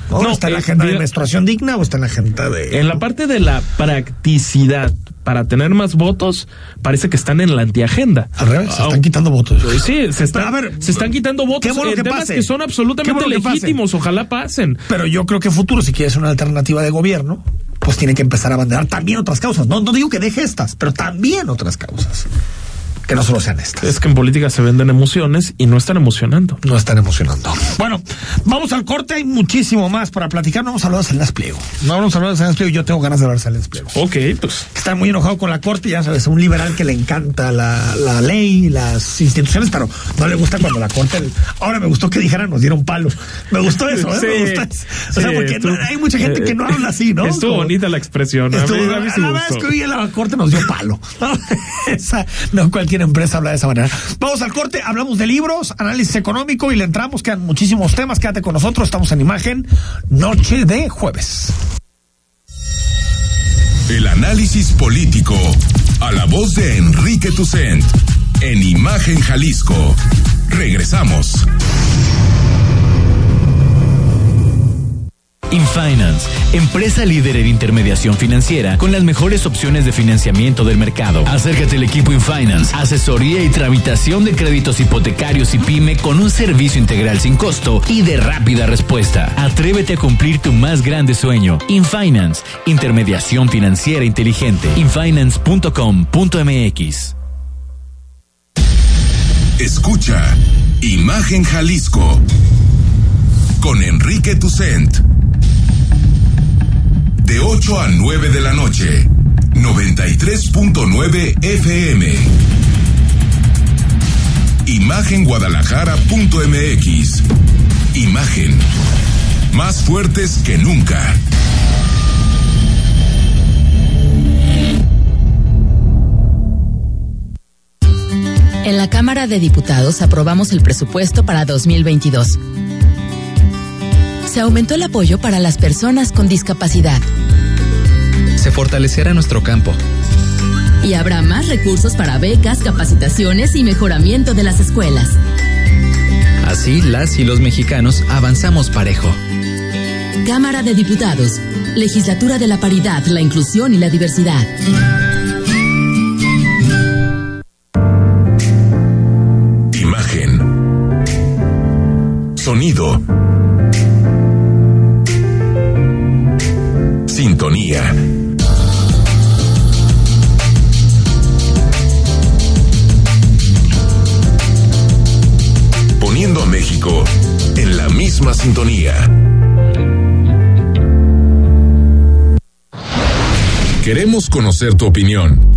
¿No? No, ¿Está en la eh, agenda de diga- menstruación digna o está en la agenda de... en la parte de la practicidad para tener más votos, parece que están en la antiagenda. Al revés, se Ah, están quitando votos. Sí, se, está- a ver, se están quitando votos qué bueno en que temas pase. que son absolutamente bueno que pase. legítimos. Ojalá pasen. Pero yo creo que futuro, si quiere ser una alternativa de gobierno, pues tiene que empezar a abanderar también otras causas. No, no digo que deje estas, pero también otras causas. Que no solo sean estas. Es que en política se venden emociones y no están emocionando. No están emocionando. Bueno, vamos al corte. Hay muchísimo más para platicar. No vamos a hablar de Salinas Pliego. No vamos a hablar de Salinas Pliego. Yo tengo ganas de hablar de Salinas Pliego. Ok, pues. Está muy enojado con la corte, ya sabes, un liberal que le encanta la, la ley, las instituciones, pero no le gusta cuando la corte. Ahora me gustó que dijeran nos dieron palo. Me gustó eso, ¿eh? Sí, me gusta. O sea, sí, porque hay mucha gente que no habla así, ¿no? Estuvo Como- bonita la expresión. A mí, Estuvo- a mí sí la me verdad es gustó. que hoy en la corte nos dio palo. No, <laughs> Esa- no cualquier empresa habla de esa manera. Vamos al corte, hablamos de libros, análisis económico y le entramos. Quedan muchísimos temas. Quédate con nosotros. Estamos en imagen, noche de jueves. El análisis político. A la voz de Enrique Tucent. En Imagen Jalisco. Regresamos. InFinance, empresa líder en intermediación financiera con las mejores opciones de financiamiento del mercado. Acércate al equipo InFinance, asesoría y tramitación de créditos hipotecarios y pyme con un servicio integral sin costo y de rápida respuesta. Atrévete a cumplir tu más grande sueño. InFinance, intermediación financiera inteligente. infinance.com.mx. Escucha Imagen Jalisco con Enrique Tucent. De 8 a 9 de la noche, 93.9 FM. Imagenguadalajara.mx. Imagen. Más fuertes que nunca. En la Cámara de Diputados aprobamos el presupuesto para 2022. Se aumentó el apoyo para las personas con discapacidad Se fortalecerá nuestro campo. y habrá más recursos para becas, capacitaciones y mejoramiento de las escuelas. Así, las y los mexicanos avanzamos parejo. Cámara de Diputados, Legislatura de la Paridad, la Inclusión y la Diversidad. Imagen. Sonido. Sintonía. Poniendo a México en la misma sintonía. Queremos conocer tu opinión.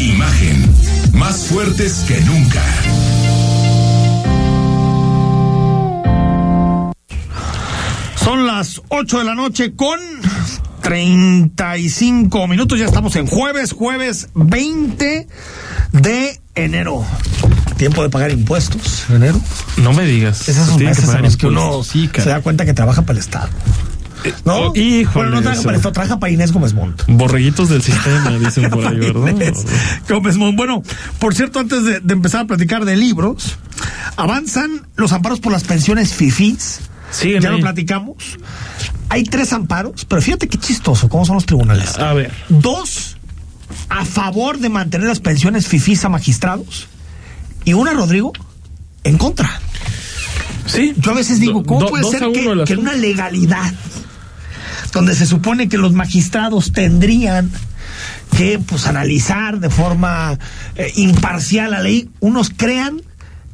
Imagen, más fuertes que nunca. Son las 8 de la noche con 35 minutos. Ya estamos en jueves, jueves 20 de enero. Tiempo de pagar impuestos. ¿Enero? No me digas. Esos son Tiene que meses en los que uno. Sí, se da cuenta que trabaja para el Estado. ¿No? oh, híjole, Bueno, no trabaja eso. para el Estado, trabaja para Inés Gómez Montt. Borreguitos del sistema, <laughs> dicen por ahí, ¿verdad? Inés Gómez Montt. Bueno, por cierto, antes de, de empezar a platicar de libros, avanzan los amparos por las pensiones FIFIs. Siguen ya lo platicamos. Hay tres amparos, pero fíjate qué chistoso, cómo son los tribunales. A ver. Dos a favor de mantener las pensiones FIFIs a magistrados y una, Rodrigo, en contra. Sí. Yo a veces digo, ¿cómo Do- puede ser que, que en una legalidad donde se supone que los magistrados tendrían que pues analizar de forma eh, imparcial la ley, unos crean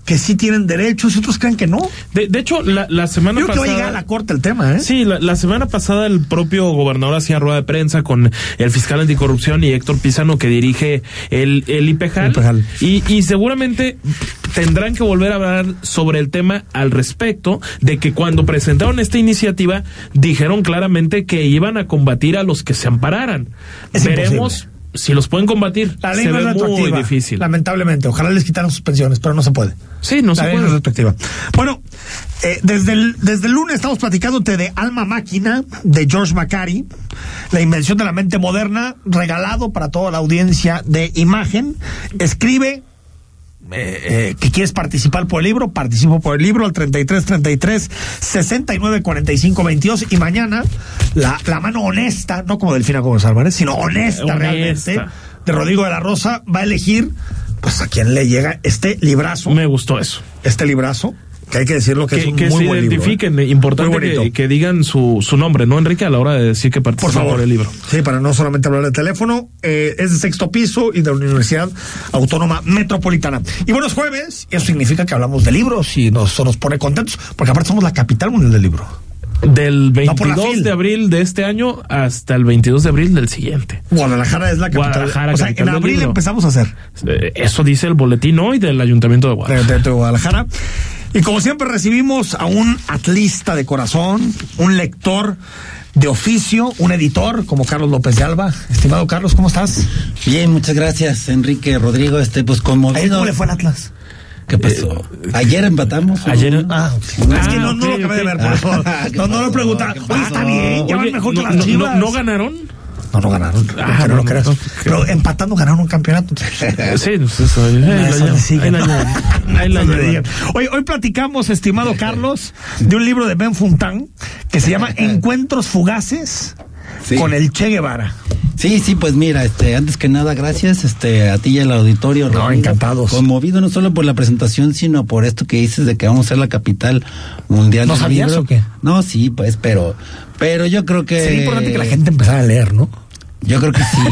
que sí tienen derechos y otros crean que no? De, de hecho, la, la semana Yo creo que va a pasada. llegar a la corte el tema, ¿eh? Sí, la, la semana pasada el propio gobernador hacía rueda de prensa con el fiscal anticorrupción y Héctor Pizano que dirige el, el IPEJAL. IPEJAL. Y, y seguramente tendrán que volver a hablar sobre el tema al respecto de que cuando presentaron esta iniciativa dijeron claramente que iban a combatir a los que se ampararan. Es Veremos imposible. Si los pueden combatir. La ley se no es muy difícil. Lamentablemente. Ojalá les quitaran sus pensiones, pero no se puede. Sí, no la se ley puede. no es retroactiva. Bueno, eh, desde, el, desde el lunes estamos platicándote de Alma Máquina, de George Macari, la invención de la mente moderna, regalado para toda la audiencia de imagen. Escribe eh, eh, que quieres participar por el libro, participo por el libro al 33 33 69 45 22 y mañana la, la mano honesta, no como Delfina Gómez Álvarez, sino honesta, Honesta. realmente, de Rodrigo de la Rosa, va a elegir pues a quién le llega este librazo, Me gustó eso. este librazo, que hay que decirlo que, es Que, un que muy se buen libro, ¿eh? identifiquen, importante que, que digan su, su nombre, ¿no, Enrique? A la hora de decir que Por participan por, favor. el libro. Sí, para no solamente hablar de teléfono. eh, es de sexto piso y de la Universidad Autónoma Metropolitana. Y bueno, es jueves, eso significa que hablamos de libros y nos, eso nos pone contentos, porque aparte somos la capital mundial del libro. Del Va por la 22 fil. de abril de este año hasta el 22 de abril del siguiente. Guadalajara es la capital. Guadalajara, o sea, en abril libro. empezamos a hacer Eh, Eso dice el boletín hoy del Ayuntamiento de de, Guadalajara. de- de Guadalajara. Y como siempre recibimos a un atlista de corazón, un lector de oficio, un editor como Carlos López de Alba. Estimado Carlos, ¿cómo estás? Bien, muchas gracias, Enrique Rodrigo. Este, pues Ayer, conmovido. ¿Cómo le fue al Atlas? ¿Qué pasó? Ayer empatamos. Ayer. Ah, es que no, no lo acabé de ver, por eso. <laughs> No, no lo preguntaba. Está bien, ya van Oye, mejor no, que las no- chivas. no- ¿no ganaron? No, no ganaron. Ah, no, lo no, pero empatando ganaron un campeonato. <laughs> Sí, pues ahí la. <laughs> Hoy, hoy platicamos, estimado <laughs> Carlos, de un libro de Ben Funtán que se llama Encuentros Fugaces Sí. con el Che Guevara. Sí, sí, pues mira, este, antes que nada, gracias, este, a ti y al auditorio. No, encantados. Conmovido no solo por la presentación, sino por esto que dices de que vamos a ser la capital mundial. ¿No del sabías libro. o qué? No, sí, pues, pero, pero yo creo que. Sería importante que la gente empezara a leer, ¿no? Yo creo que sí,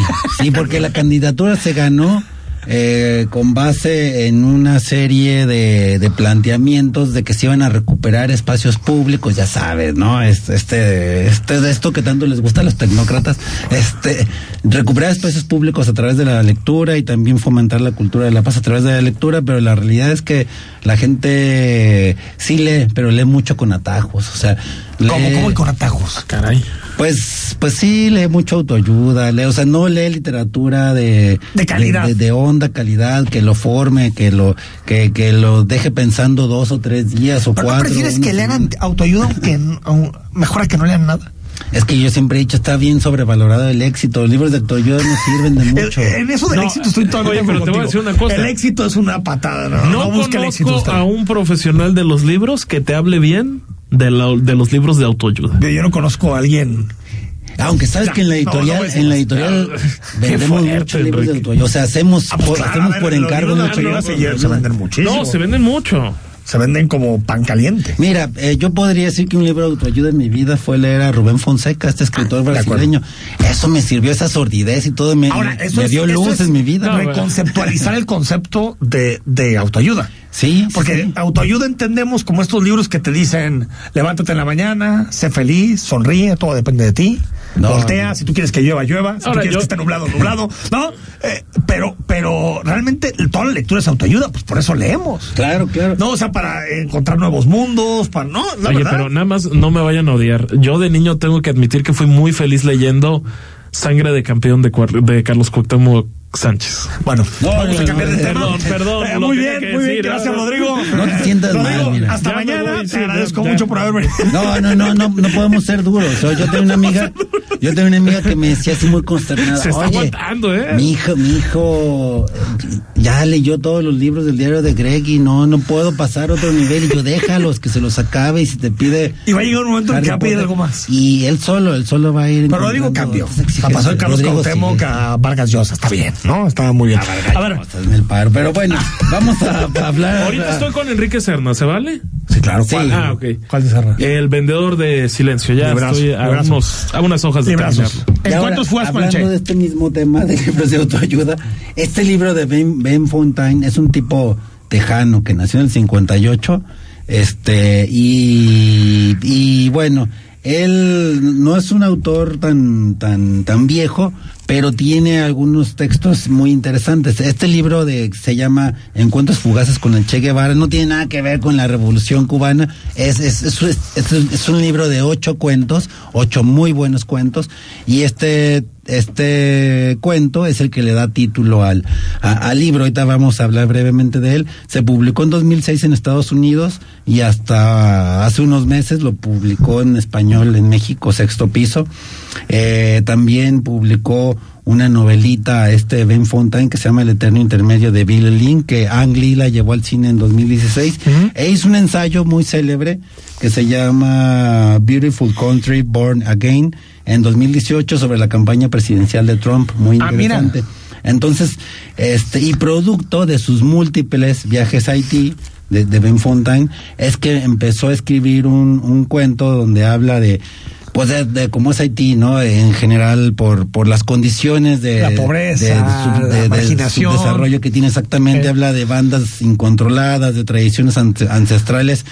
sí, porque la candidatura se ganó eh, con base en una serie de, de planteamientos de que se iban a recuperar espacios públicos, ya sabes, ¿no? Este, este, este de esto que tanto les gusta a los tecnócratas, este, recuperar espacios públicos a través de la lectura y también fomentar la cultura de la paz a través de la lectura, pero la realidad es que la gente sí lee, pero lee mucho con atajos, o sea, ¿Cómo, lee- cómo y con atajos? Caray. Pues, pues sí, lee mucho autoayuda, lee, o sea, no lee literatura de, De calidad. de, de honda calidad, que lo forme, que lo, que, que lo deje pensando dos o tres días o ¿Pero no cuatro. prefieres que lean autoayuda aunque mejor a que no lean nada? Es que yo siempre he dicho, está bien sobrevalorado el éxito. Los libros de autoayuda no sirven de <laughs> mucho. En eso del No, éxito estoy totalmente oye, pero te voy a decir una cosa. El éxito es una patada, no, No, no busca el éxito. a un profesional de los libros que te hable bien de, la- de los libros de autoayuda. Yo, yo no conozco a alguien. Aunque sabes Ya, que en la editorial, no en la editorial Qué vendemos fuerte, muchos libros de autoayuda. O sea, hacemos, Ah, pues por, claro, hacemos por encargo libros de mucho autoayuda libro. se, se venden muchísimo. No, se venden mucho. Se venden como pan caliente. Mira, eh, yo podría decir que un libro de autoayuda en mi vida fue leer a Rubén Fonseca, este escritor brasileño. Eso me sirvió, esa sordidez y todo me, Ahora, eso me es, dio eso luz es en mi vida. Reconceptualizar el concepto de, de autoayuda. Sí, Porque sí. autoayuda entendemos como estos libros que te dicen levántate en la mañana, sé feliz, sonríe, todo depende de ti. No, Voltea, no. si tú quieres que llueva, llueva, si Ahora, tú quieres yo- que esté nublado, nublado, ¿no? Eh, pero, pero realmente toda la lectura es autoayuda, pues por eso leemos. Claro, claro. No, o sea, para encontrar nuevos mundos, para no, la Oye, verdad. pero nada más no me vayan a odiar. Yo de niño tengo que admitir que fui muy feliz leyendo Sangre de Campeón de Carlos Cuauhtémoc Sánchez. Bueno, No, vamos a cambiar de tema. perdón, perdón, Eh, muy bien, muy bien, gracias ¿no? Rodrigo. No te sientas Rodrigo, mal, mira. hasta Ya mañana, voy, te agradezco ya. mucho por haber venido. No, no, no, no, no podemos ser duros. O sea, yo tengo una amiga, yo tengo una amiga que me decía así muy consternada. Se está Oye, aguantando, ¿eh? Mi hijo, mi hijo ya leyó todos los libros del diario de Greg y no, no puedo pasar a otro nivel. Y yo déjalos que se los acabe y si te pide. Y va a llegar un momento en que va a pedir algo más. Y él solo, él solo va a ir. Pero Rodrigo encontrando cambió. esas O sea, pasó de exigencias. Carlos Rodrigo Cuauhtémoc sigue. a Vargas Llosa. Está bien, ¿no? Estaba muy bien. A ver, Estás en el paro. Pero bueno, vamos a, a <laughs> hablar. Ahorita estoy con Enrique Serna, ¿se vale? sí, claro. Sí. ¿Cuál? Ah, ok. ¿Cuál de Serra? El vendedor de silencio. Ya Librazo, estoy a, unos, a unas hojas de. Y ¿En cuántos con el Hablando de este mismo tema de <laughs> libros de autoayuda, este libro de Ben, ben Fontaine es un tipo tejano que nació en el 58, este, y, y bueno, él no es un autor tan, tan, tan viejo, pero tiene algunos textos muy interesantes. Este libro de se llama Encuentros fugaces con el Che Guevara no tiene nada que ver con la Revolución cubana. Es, es, es, es- es un libro de ocho cuentos, ocho muy buenos cuentos, y este este cuento es el que le da título al, a- al libro. Ahorita vamos a hablar brevemente de él. Se publicó en 2006 en Estados Unidos y hasta hace unos meses lo publicó en español en México, Sexto Piso. Eh, también publicó una novelita este Ben Fontaine que se llama El Eterno Intermedio de Bill Lynn, que Ang Lee la llevó al cine en 2016. E hizo un ensayo muy célebre que se llama Beautiful Country Born Again en 2018 sobre la campaña presidencial de Trump, muy Ah, mira. interesante. Entonces, este, y producto de sus múltiples viajes a Haití, de, de Ben Fontaine, es que empezó a escribir un, un cuento donde habla de, pues de, de cómo es Haití, ¿no? En general, por, por las condiciones de... La pobreza, de, la marginación. desarrollo que tiene exactamente, Eh. habla de bandas incontroladas, de tradiciones ancestrales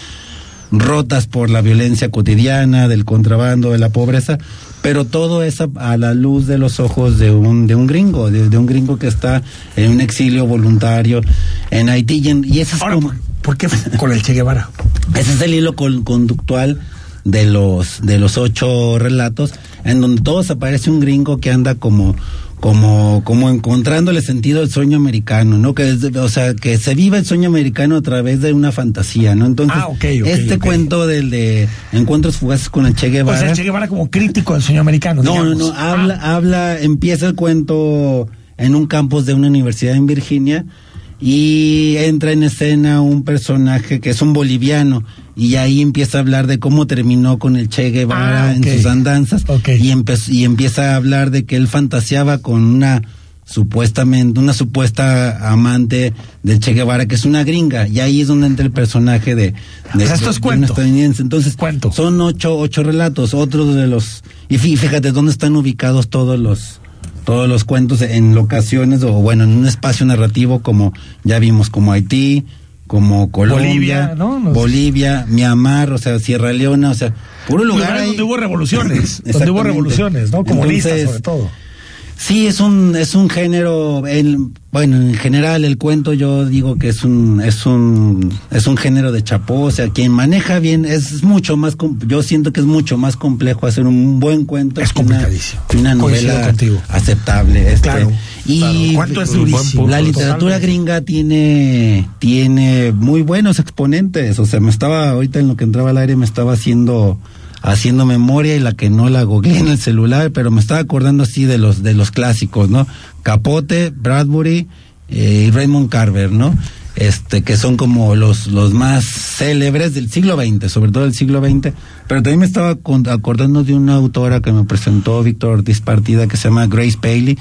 rotas por la violencia cotidiana, del contrabando, de la pobreza, pero todo eso a la luz de los ojos de un, de un gringo, de, de un gringo que está en un exilio voluntario en Haití. Y, en- y ese, es Ahora, como- ¿por, por qué con el Che Guevara? ese es el hilo con- conductual de los, de los ocho relatos, en donde todos aparece un gringo que anda como como como encontrándole sentido al sueño americano, ¿no? Que es o sea, que se vive el sueño americano a través de una fantasía, ¿no? Entonces, Ah, este cuento del de Encuentros fugaces con el Che O Guevara. sea, el Che Guevara como crítico del sueño americano. No, no, digamos. no, habla, habla, empieza el cuento en un campus de una universidad en Virginia y entra en escena un personaje que es un boliviano y ahí empieza a hablar de cómo terminó con el Che Guevara Ah, en sus andanzas y, empieza a hablar de que él fantaseaba con una supuestamente una supuesta amante del Che Guevara que es una gringa y ahí es donde entra el personaje de, de, O sea, esto es de- de un cuento. estadounidense entonces Cuento. son ocho ocho relatos otros de los y fí- fíjate dónde están ubicados todos los todos los cuentos en locaciones o bueno en un espacio narrativo como ya vimos como Haití como Colombia Bolivia, ¿no? Nos- Bolivia Myanmar o sea Sierra Leona o sea puro lugar Lugares ahí. donde hubo revoluciones, <laughs> donde hubo revoluciones, ¿no? Comunistas Entonces, sobre todo. Sí, es un es un género el, bueno, en general el cuento yo digo que es un es un es un género de chapó, o sea, quien maneja bien es mucho más com- yo siento que es mucho más complejo hacer un buen cuento Es que una, complicadísimo. que una Coincido novela contigo. aceptable, este, Claro, y claro, es la durísimo, literatura totalmente. gringa tiene tiene muy buenos exponentes, o sea, me estaba ahorita en lo que entraba al aire me estaba haciendo haciendo memoria y la que no la googleé en el celular, pero me estaba acordando así de los de los clásicos, ¿no? Capote, Bradbury eh, y Raymond Carver, ¿no? Este, que son como los, los más célebres del siglo XX, sobre todo del siglo XX. Pero también me estaba acordando de una autora que me presentó Víctor Ortiz Partida que se llama Grace Paley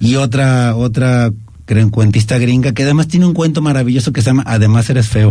y otra, otra cuentista gringa que además tiene un cuento maravilloso que se llama Además eres feo.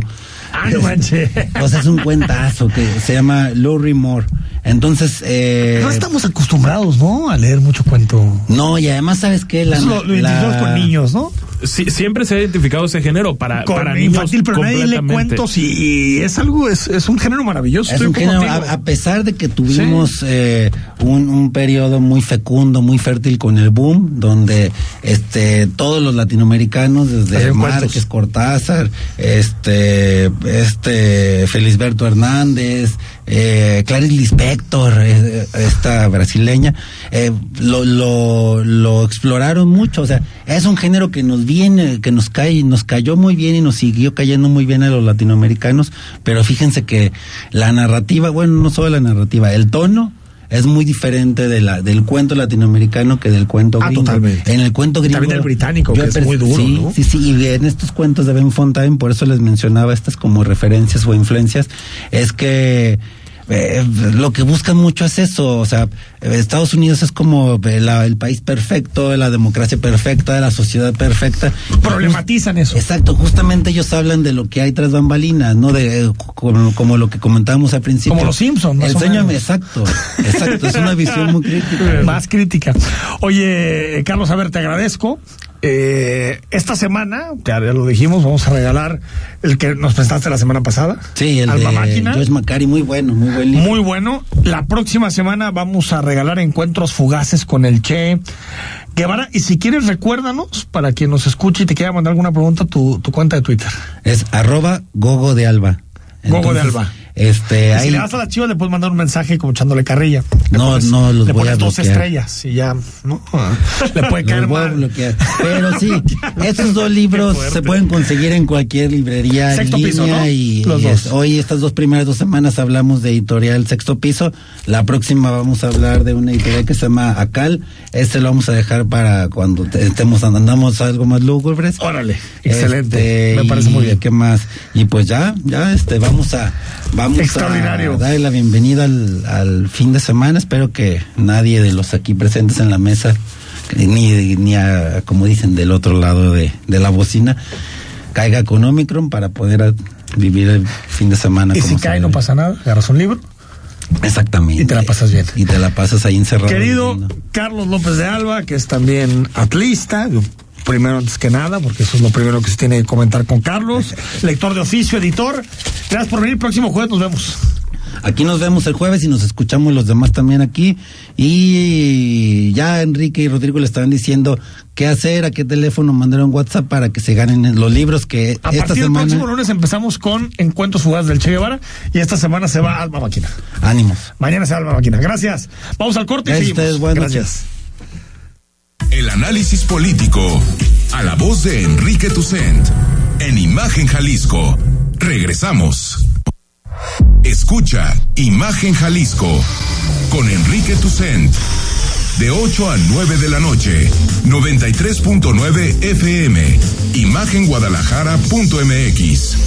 Ah, no manches. <laughs> O sea, es un cuentazo que se llama Lowry Moore. Entonces, eh, No estamos acostumbrados, ¿no? A leer mucho cuento. no, y además, ¿sabes qué? La, Eso lo, lo la- con niños, ¿no? Sí, siempre se ha identificado ese género para, Con para niños infantil, pero nadie completamente. cuentos y, y es algo, es, es un género maravilloso. Es Estoy un género, contigo. a, a pesar de que tuvimos eh, un, un periodo muy fecundo, muy fértil con el boom, donde este todos los latinoamericanos, desde Márquez, cuentos. Cortázar, este, este Felisberto Hernández, eh, Clarice Lispector, eh, esta brasileña, eh, lo, lo, lo exploraron mucho, o sea, es un género que nos viene, que nos cae, nos cayó muy bien y nos siguió cayendo muy bien a los latinoamericanos, pero fíjense que la narrativa, bueno, no solo la narrativa, el tono es muy diferente de la, del cuento latinoamericano que del cuento Ah, gringo. totalmente. En el cuento gringo. también el británico, que es muy duro, Sí, ¿no? sí, sí. Y en estos cuentos de Ben Fontaine, por eso les mencionaba estas como referencias o influencias, es que eh, lo que buscan mucho es eso, o sea, eh, Estados Unidos es como eh, la- el país perfecto, la democracia perfecta, la sociedad perfecta. Problematizan eso. Exacto, justamente ellos hablan de lo que hay tras bambalinas, ¿no? De eh, como, como lo que comentábamos al principio. Como los Simpsons, más El o sueño, menos. exacto, <laughs> exacto, es una visión muy crítica. Más crítica. Oye, Carlos, a ver, te agradezco. Eh, esta semana, ya lo dijimos, vamos a regalar el que nos prestaste la semana pasada. Sí, el Alma de Máquina. Joyce Macari, muy bueno, muy buen libro. Muy bueno. La próxima semana vamos a regalar encuentros fugaces con el Che Guevara. Y si quieres, recuérdanos, para quien nos escuche y te quiera mandar alguna pregunta, tu, tu cuenta de Twitter. Es arroba gogo de alba. Gogo de Alba. Este, Y ahí, si le das a la chiva, le puedes mandar un mensaje como echándole carrilla. Le No, pones- no, los Le voy pones a dos bloquear. estrellas y ya, ¿no? <laughs> Le puede caer mal. Pero sí, <laughs> estos dos libros se pueden conseguir en cualquier librería Sexto en piso, línea ¿no? y, Los y dos. es- hoy estas dos primeras dos semanas hablamos de editorial Sexto Piso. La próxima vamos a hablar de una editorial que se llama Acal. Este lo vamos a dejar para cuando te- estemos andamos algo más lúgubres. Órale, excelente. Este, Me parece y muy bien. ¿Qué más? Y pues ya, ya, este, vamos a, vamos Extraordinario. a darle la bienvenida al, al fin de semana. Espero que nadie de los aquí presentes en la mesa, ni, ni a, como dicen, del otro lado de, de la bocina, caiga con Omicron para poder a- vivir el fin de semana. Y como si cae, no pasa nada. Agarras un libro. Exactamente. Y te la pasas bien. Y te la pasas ahí encerrado. Querido. Carlos López de Alba, que es también atlista, primero antes que nada, porque eso es lo primero que se tiene que comentar con Carlos, lector de oficio, editor. Gracias por venir, próximo jueves nos vemos. Aquí nos vemos el jueves y nos escuchamos los demás también aquí. Y ya Enrique y Rodrigo le estaban diciendo qué hacer, a qué teléfono mandar un WhatsApp para que se ganen los libros que A esta partir del semana. próximo lunes empezamos con Encuentros Fugaces del Che Guevara y esta semana se va Alma Máquina. Ánimos. Mañana se va Alma Máquina. Gracias. Vamos al corte y Gracias a seguimos. ustedes, buenas Gracias. El análisis político. A la voz de Enrique Tucent. En Imagen Jalisco. Regresamos. Escucha Imagen Jalisco. Con Enrique Tucent. De 8 a 9 de la noche. 93.9 FM. Imagenguadalajara.mx.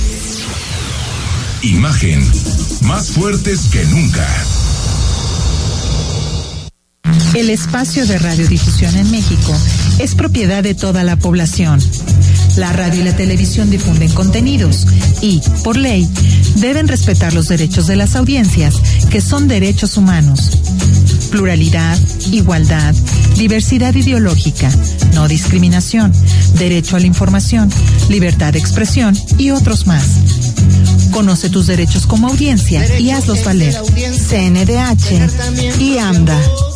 Imagen. Más fuertes que nunca. El espacio de radiodifusión en México es propiedad de toda la población. La radio y la televisión difunden contenidos y, por ley, deben respetar los derechos de las audiencias, que son derechos humanos. Pluralidad, igualdad, diversidad ideológica, no discriminación, derecho a la información, libertad de expresión y otros más. Conoce tus derechos como audiencia y hazlos valer. CNDH y AMDA.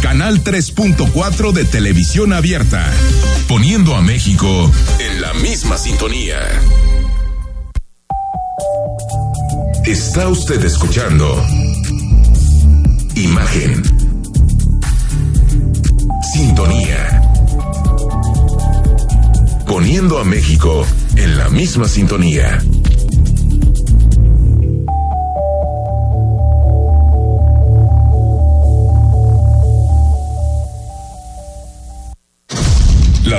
Canal 3.4 de televisión abierta, poniendo a México en la misma sintonía. Está usted escuchando Imagen. Sintonía. Poniendo a México en la misma sintonía.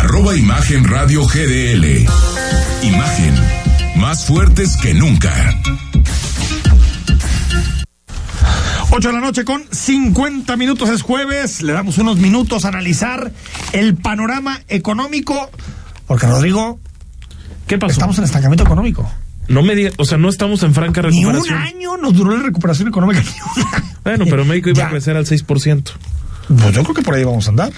arroba Imagen Radio GDL. Imagen, más fuertes que nunca. 8 de la noche con 50 minutos es jueves. Le damos unos minutos a analizar el panorama económico. Porque, Rodrigo, ¿qué pasó? Estamos en estancamiento económico. No me digas, o sea, no estamos en franca Ni un recuperación. año nos duró la recuperación económica. Bueno, pero México iba Ya. a crecer al 6%. Pues yo creo que por ahí vamos a andar.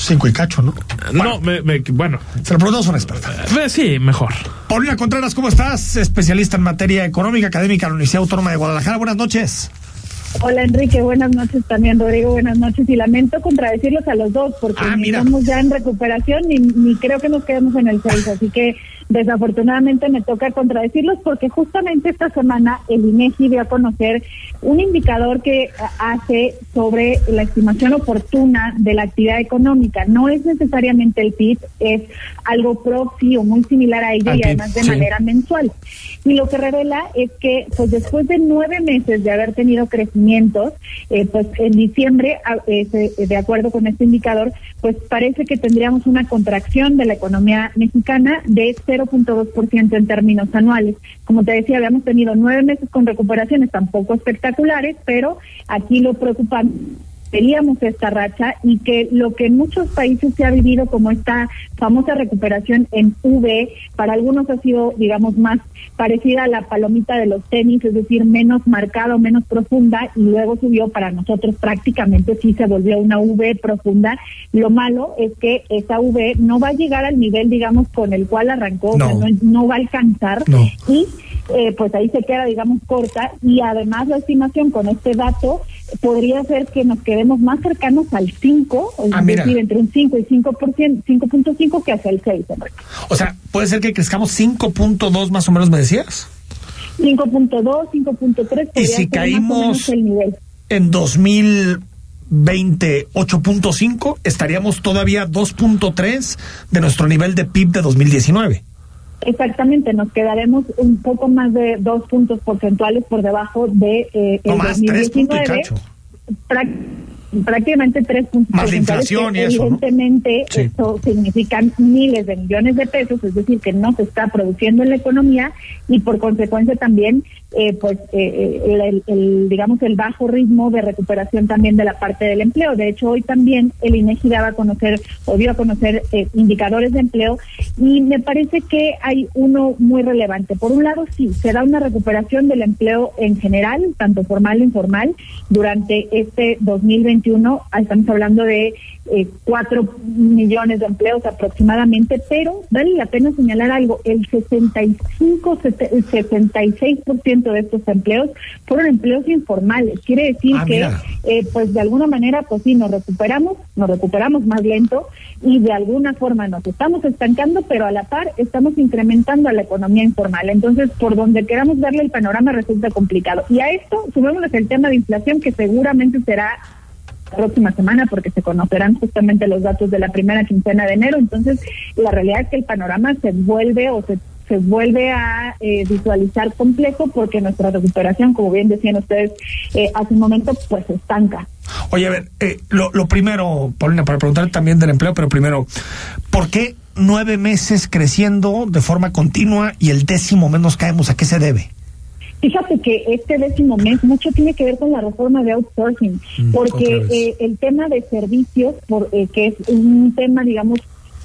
Cinco y cacho, ¿no? No, me, me- bueno. Se lo preguntamos a una experta. Eh, Sí, mejor. Paulina Contreras, ¿cómo estás? Especialista en materia económica académica de la Universidad Autónoma de Guadalajara. Buenas noches. Hola Enrique, buenas noches también Rodrigo, buenas noches y lamento contradecirlos a los dos porque Ah, ni estamos ya en recuperación ni, ni creo que nos quedemos en el 6, así que desafortunadamente me toca contradecirlos porque justamente esta semana el INEGI dio a conocer un indicador que hace sobre la estimación oportuna de la actividad económica. No es necesariamente el PIB, es algo próximo, muy similar a ella Al y además de sí. manera mensual. Y lo que revela es que, pues después de nueve meses de haber tenido crecimientos, eh, pues en diciembre, eh, de acuerdo con este indicador, pues parece que tendríamos una contracción de la economía mexicana de 0.2% en términos anuales. Como te decía, habíamos tenido nueve meses con recuperaciones tampoco espectaculares, pero aquí lo preocupante veíamos esta racha y que lo que en muchos países se ha vivido como esta famosa recuperación en V, para algunos ha sido, digamos, más parecida a la palomita de los tenis, es decir, menos marcada o menos profunda, y luego subió para nosotros prácticamente sí se volvió una V profunda. Lo malo es que esa V no va a llegar al nivel, digamos, con el cual arrancó, o sea, No. no, no va a alcanzar No. y eh, pues ahí se queda, digamos, corta y además la estimación con este dato podría ser que nos quedemos más cercanos al 5, es Ah, mira. decir, entre un 5 y 5%, 5.5 que hacia el 6, Enrique. O sea, puede ser que crezcamos 5.2 más o menos, me decías. 5.2, 5.3 podría Y si caímos el nivel. en 2020 8.5, estaríamos todavía 2.3 de nuestro nivel de PIB de 2019. Exactamente, nos quedaremos un poco más de dos puntos porcentuales por debajo de eh, el No más, tres puntos y 2019. cacho. Prac- prácticamente tres puntos Más la inflación que y eso, ¿no? evidentemente Sí. eso significan miles de millones de pesos, es decir, que no se está produciendo en la economía y por consecuencia también, eh, pues, eh, el, el- el, digamos, el bajo ritmo de recuperación también de la parte del empleo. De hecho, hoy también el INEGI daba a conocer, o dio a conocer eh, indicadores de empleo y me parece que hay uno muy relevante. Por un lado, sí, se da una recuperación del empleo en general, tanto formal e informal, durante este 2021. Estamos hablando de eh, cuatro millones de empleos aproximadamente, pero vale la pena señalar algo, el 65, sete- el 66% de estos empleos fueron empleos informales. Quiere decir Ah, que, eh, pues de alguna manera, pues sí, nos recuperamos, nos recuperamos más lento y de alguna forma nos estamos estancando, pero a la par estamos incrementando a la economía informal. Entonces, por donde queramos darle el panorama resulta complicado. Y a esto sumémosle el tema de inflación que seguramente será la próxima semana porque se conocerán justamente los datos de la primera quincena de enero. Entonces, la realidad es que el panorama se vuelve o se, se vuelve a eh, visualizar complejo porque nuestra recuperación, como bien decían ustedes eh, hace un momento, pues se estanca. Oye, a ver, eh, lo, lo primero, Paulina, para preguntar también del empleo, pero primero, ¿por qué nueve meses creciendo de forma continua y el décimo menos caemos? ¿A qué se debe? Fíjate que este décimo mes mucho tiene que ver con la reforma de outsourcing, Mm, porque eh, el tema de servicios, por, eh, que es un tema, digamos,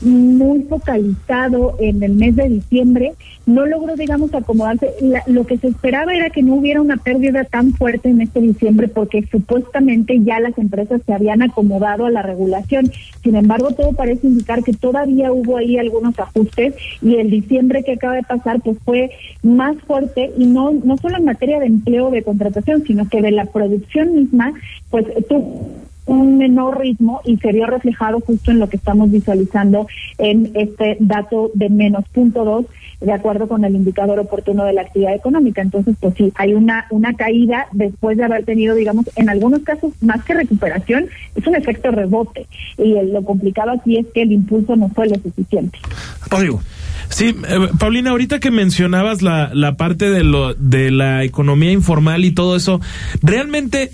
muy focalizado en el mes de diciembre, no logró, digamos, acomodarse. La- lo que se esperaba era que no hubiera una pérdida tan fuerte en este diciembre porque supuestamente ya las empresas se habían acomodado a la regulación. Sin embargo, todo parece indicar que todavía hubo ahí algunos ajustes y el diciembre que acaba de pasar pues fue más fuerte y no no solo en materia de empleo de contratación, sino que de la producción misma, pues tuvo un menor ritmo y se vio reflejado justo en lo que estamos visualizando en este dato de menos punto dos de acuerdo con el indicador oportuno de la actividad económica. Entonces, pues sí, hay una, una caída después de haber tenido, digamos, en algunos casos, más que recuperación, es un efecto rebote. Y el- lo complicado aquí es que el impulso no fue lo suficiente. Sí, eh, Paulina, ahorita que mencionabas la, la parte de, lo, de la economía informal y todo eso, ¿realmente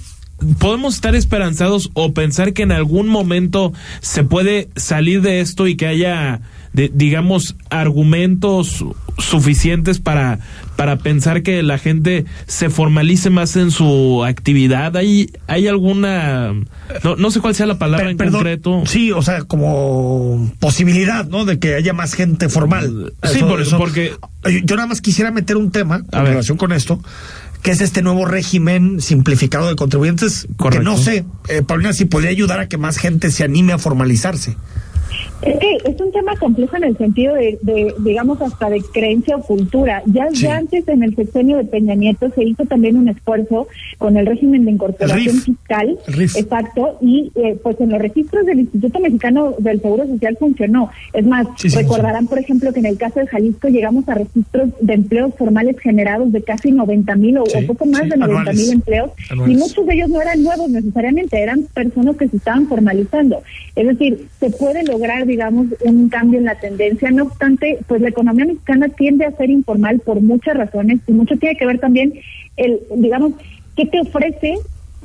podemos estar esperanzados o pensar que en algún momento se puede salir de esto y que haya, de- digamos, argumentos suficientes para, para pensar que la gente se formalice más en su actividad? ¿Hay, hay alguna, no, no sé cuál sea la palabra en concreto? Sí, o sea, como posibilidad, ¿no? De que haya más gente formal. Sí, por eso, porque- Yo, nada más quisiera meter un tema en relación con esto, que es este nuevo régimen simplificado de contribuyentes, que no sé, eh, Paulina, si podría ayudar a que más gente se anime a formalizarse. Es que es un tema complejo en el sentido de, de, digamos, hasta de creencia o cultura. Ya, ya antes en el sexenio de Peña Nieto se hizo también un esfuerzo con el régimen de incorporación RIF. fiscal. RIF. Exacto. Y eh, pues en los registros del Instituto Mexicano del Seguro Social funcionó. Es más, Sí, sí, recordarán, por ejemplo, que en el caso de Jalisco llegamos a registros de empleos formales generados de casi 90 mil o, poco más de 90 anuales. mil empleos. Anuales. Y muchos de ellos no eran nuevos necesariamente, eran personas que se estaban formalizando. Es decir, se puede lograr, digamos, un cambio en la tendencia. No obstante, pues la economía mexicana tiende a ser informal por muchas razones y mucho tiene que ver también el, digamos, qué te ofrece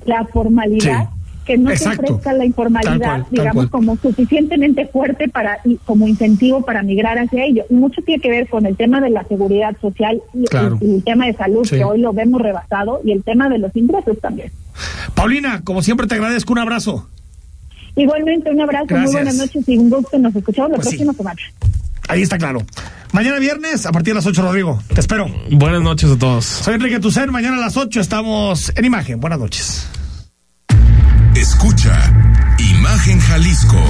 la formalidad. Sí. que no Exacto. te ofrezca la Tal informalidad, cual, tal digamos, cual. como suficientemente fuerte para y como incentivo para migrar hacia ello. Mucho tiene que ver con el tema de la seguridad social y, Claro. y- y el tema de salud, Sí. que hoy lo vemos rebasado, y el tema de los ingresos también. Paulina, como siempre te agradezco, un abrazo. Igualmente, un abrazo, Gracias. muy buenas noches y un gusto. Nos escuchamos la Pues sí. próxima semana. Ahí está claro. Mañana viernes, a partir de las 8, Rodrigo. Te espero. Buenas noches a todos. Soy Enrique Tucen. Mañana a las 8 estamos en imagen. Buenas noches. Escucha Imagen Jalisco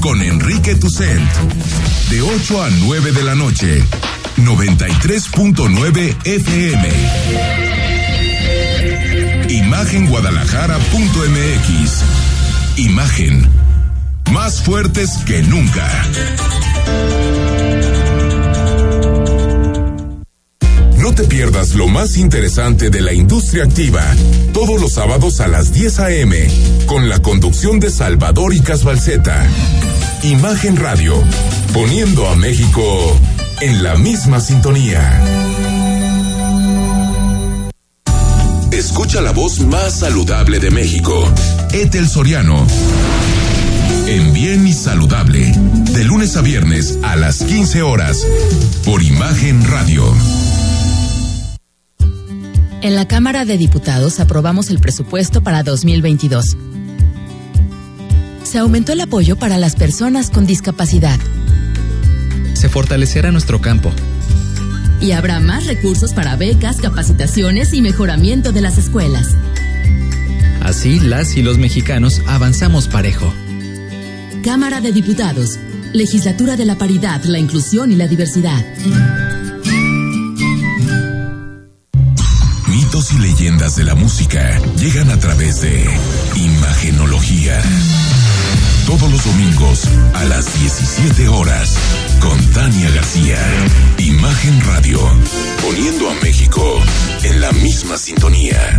con Enrique Tucent de 8 a 9 de la noche 93.9 FM Imagenguadalajara.mx Imagen más fuertes que nunca No te pierdas lo más interesante de la industria activa, todos los sábados a las 10 a.m., con la conducción de Salvador y Casbalceta. Imagen Radio, poniendo a México en la misma sintonía. Escucha la voz más saludable de México, Etel Soriano. En Bien y Saludable, de lunes a viernes a las 15 horas, por Imagen Radio. En la Cámara de Diputados aprobamos el presupuesto para 2022. Se aumentó el apoyo para las personas con discapacidad Se fortalecerá nuestro campo. Y habrá más recursos para becas, capacitaciones y mejoramiento de las escuelas. Así las y los mexicanos avanzamos parejo. Cámara de Diputados, Legislatura de la Paridad, la Inclusión y la Diversidad. Mitos y leyendas de la música llegan a través de Imagenología. Todos los domingos a las 17 horas con Tania García. Imagen Radio, poniendo a México en la misma sintonía.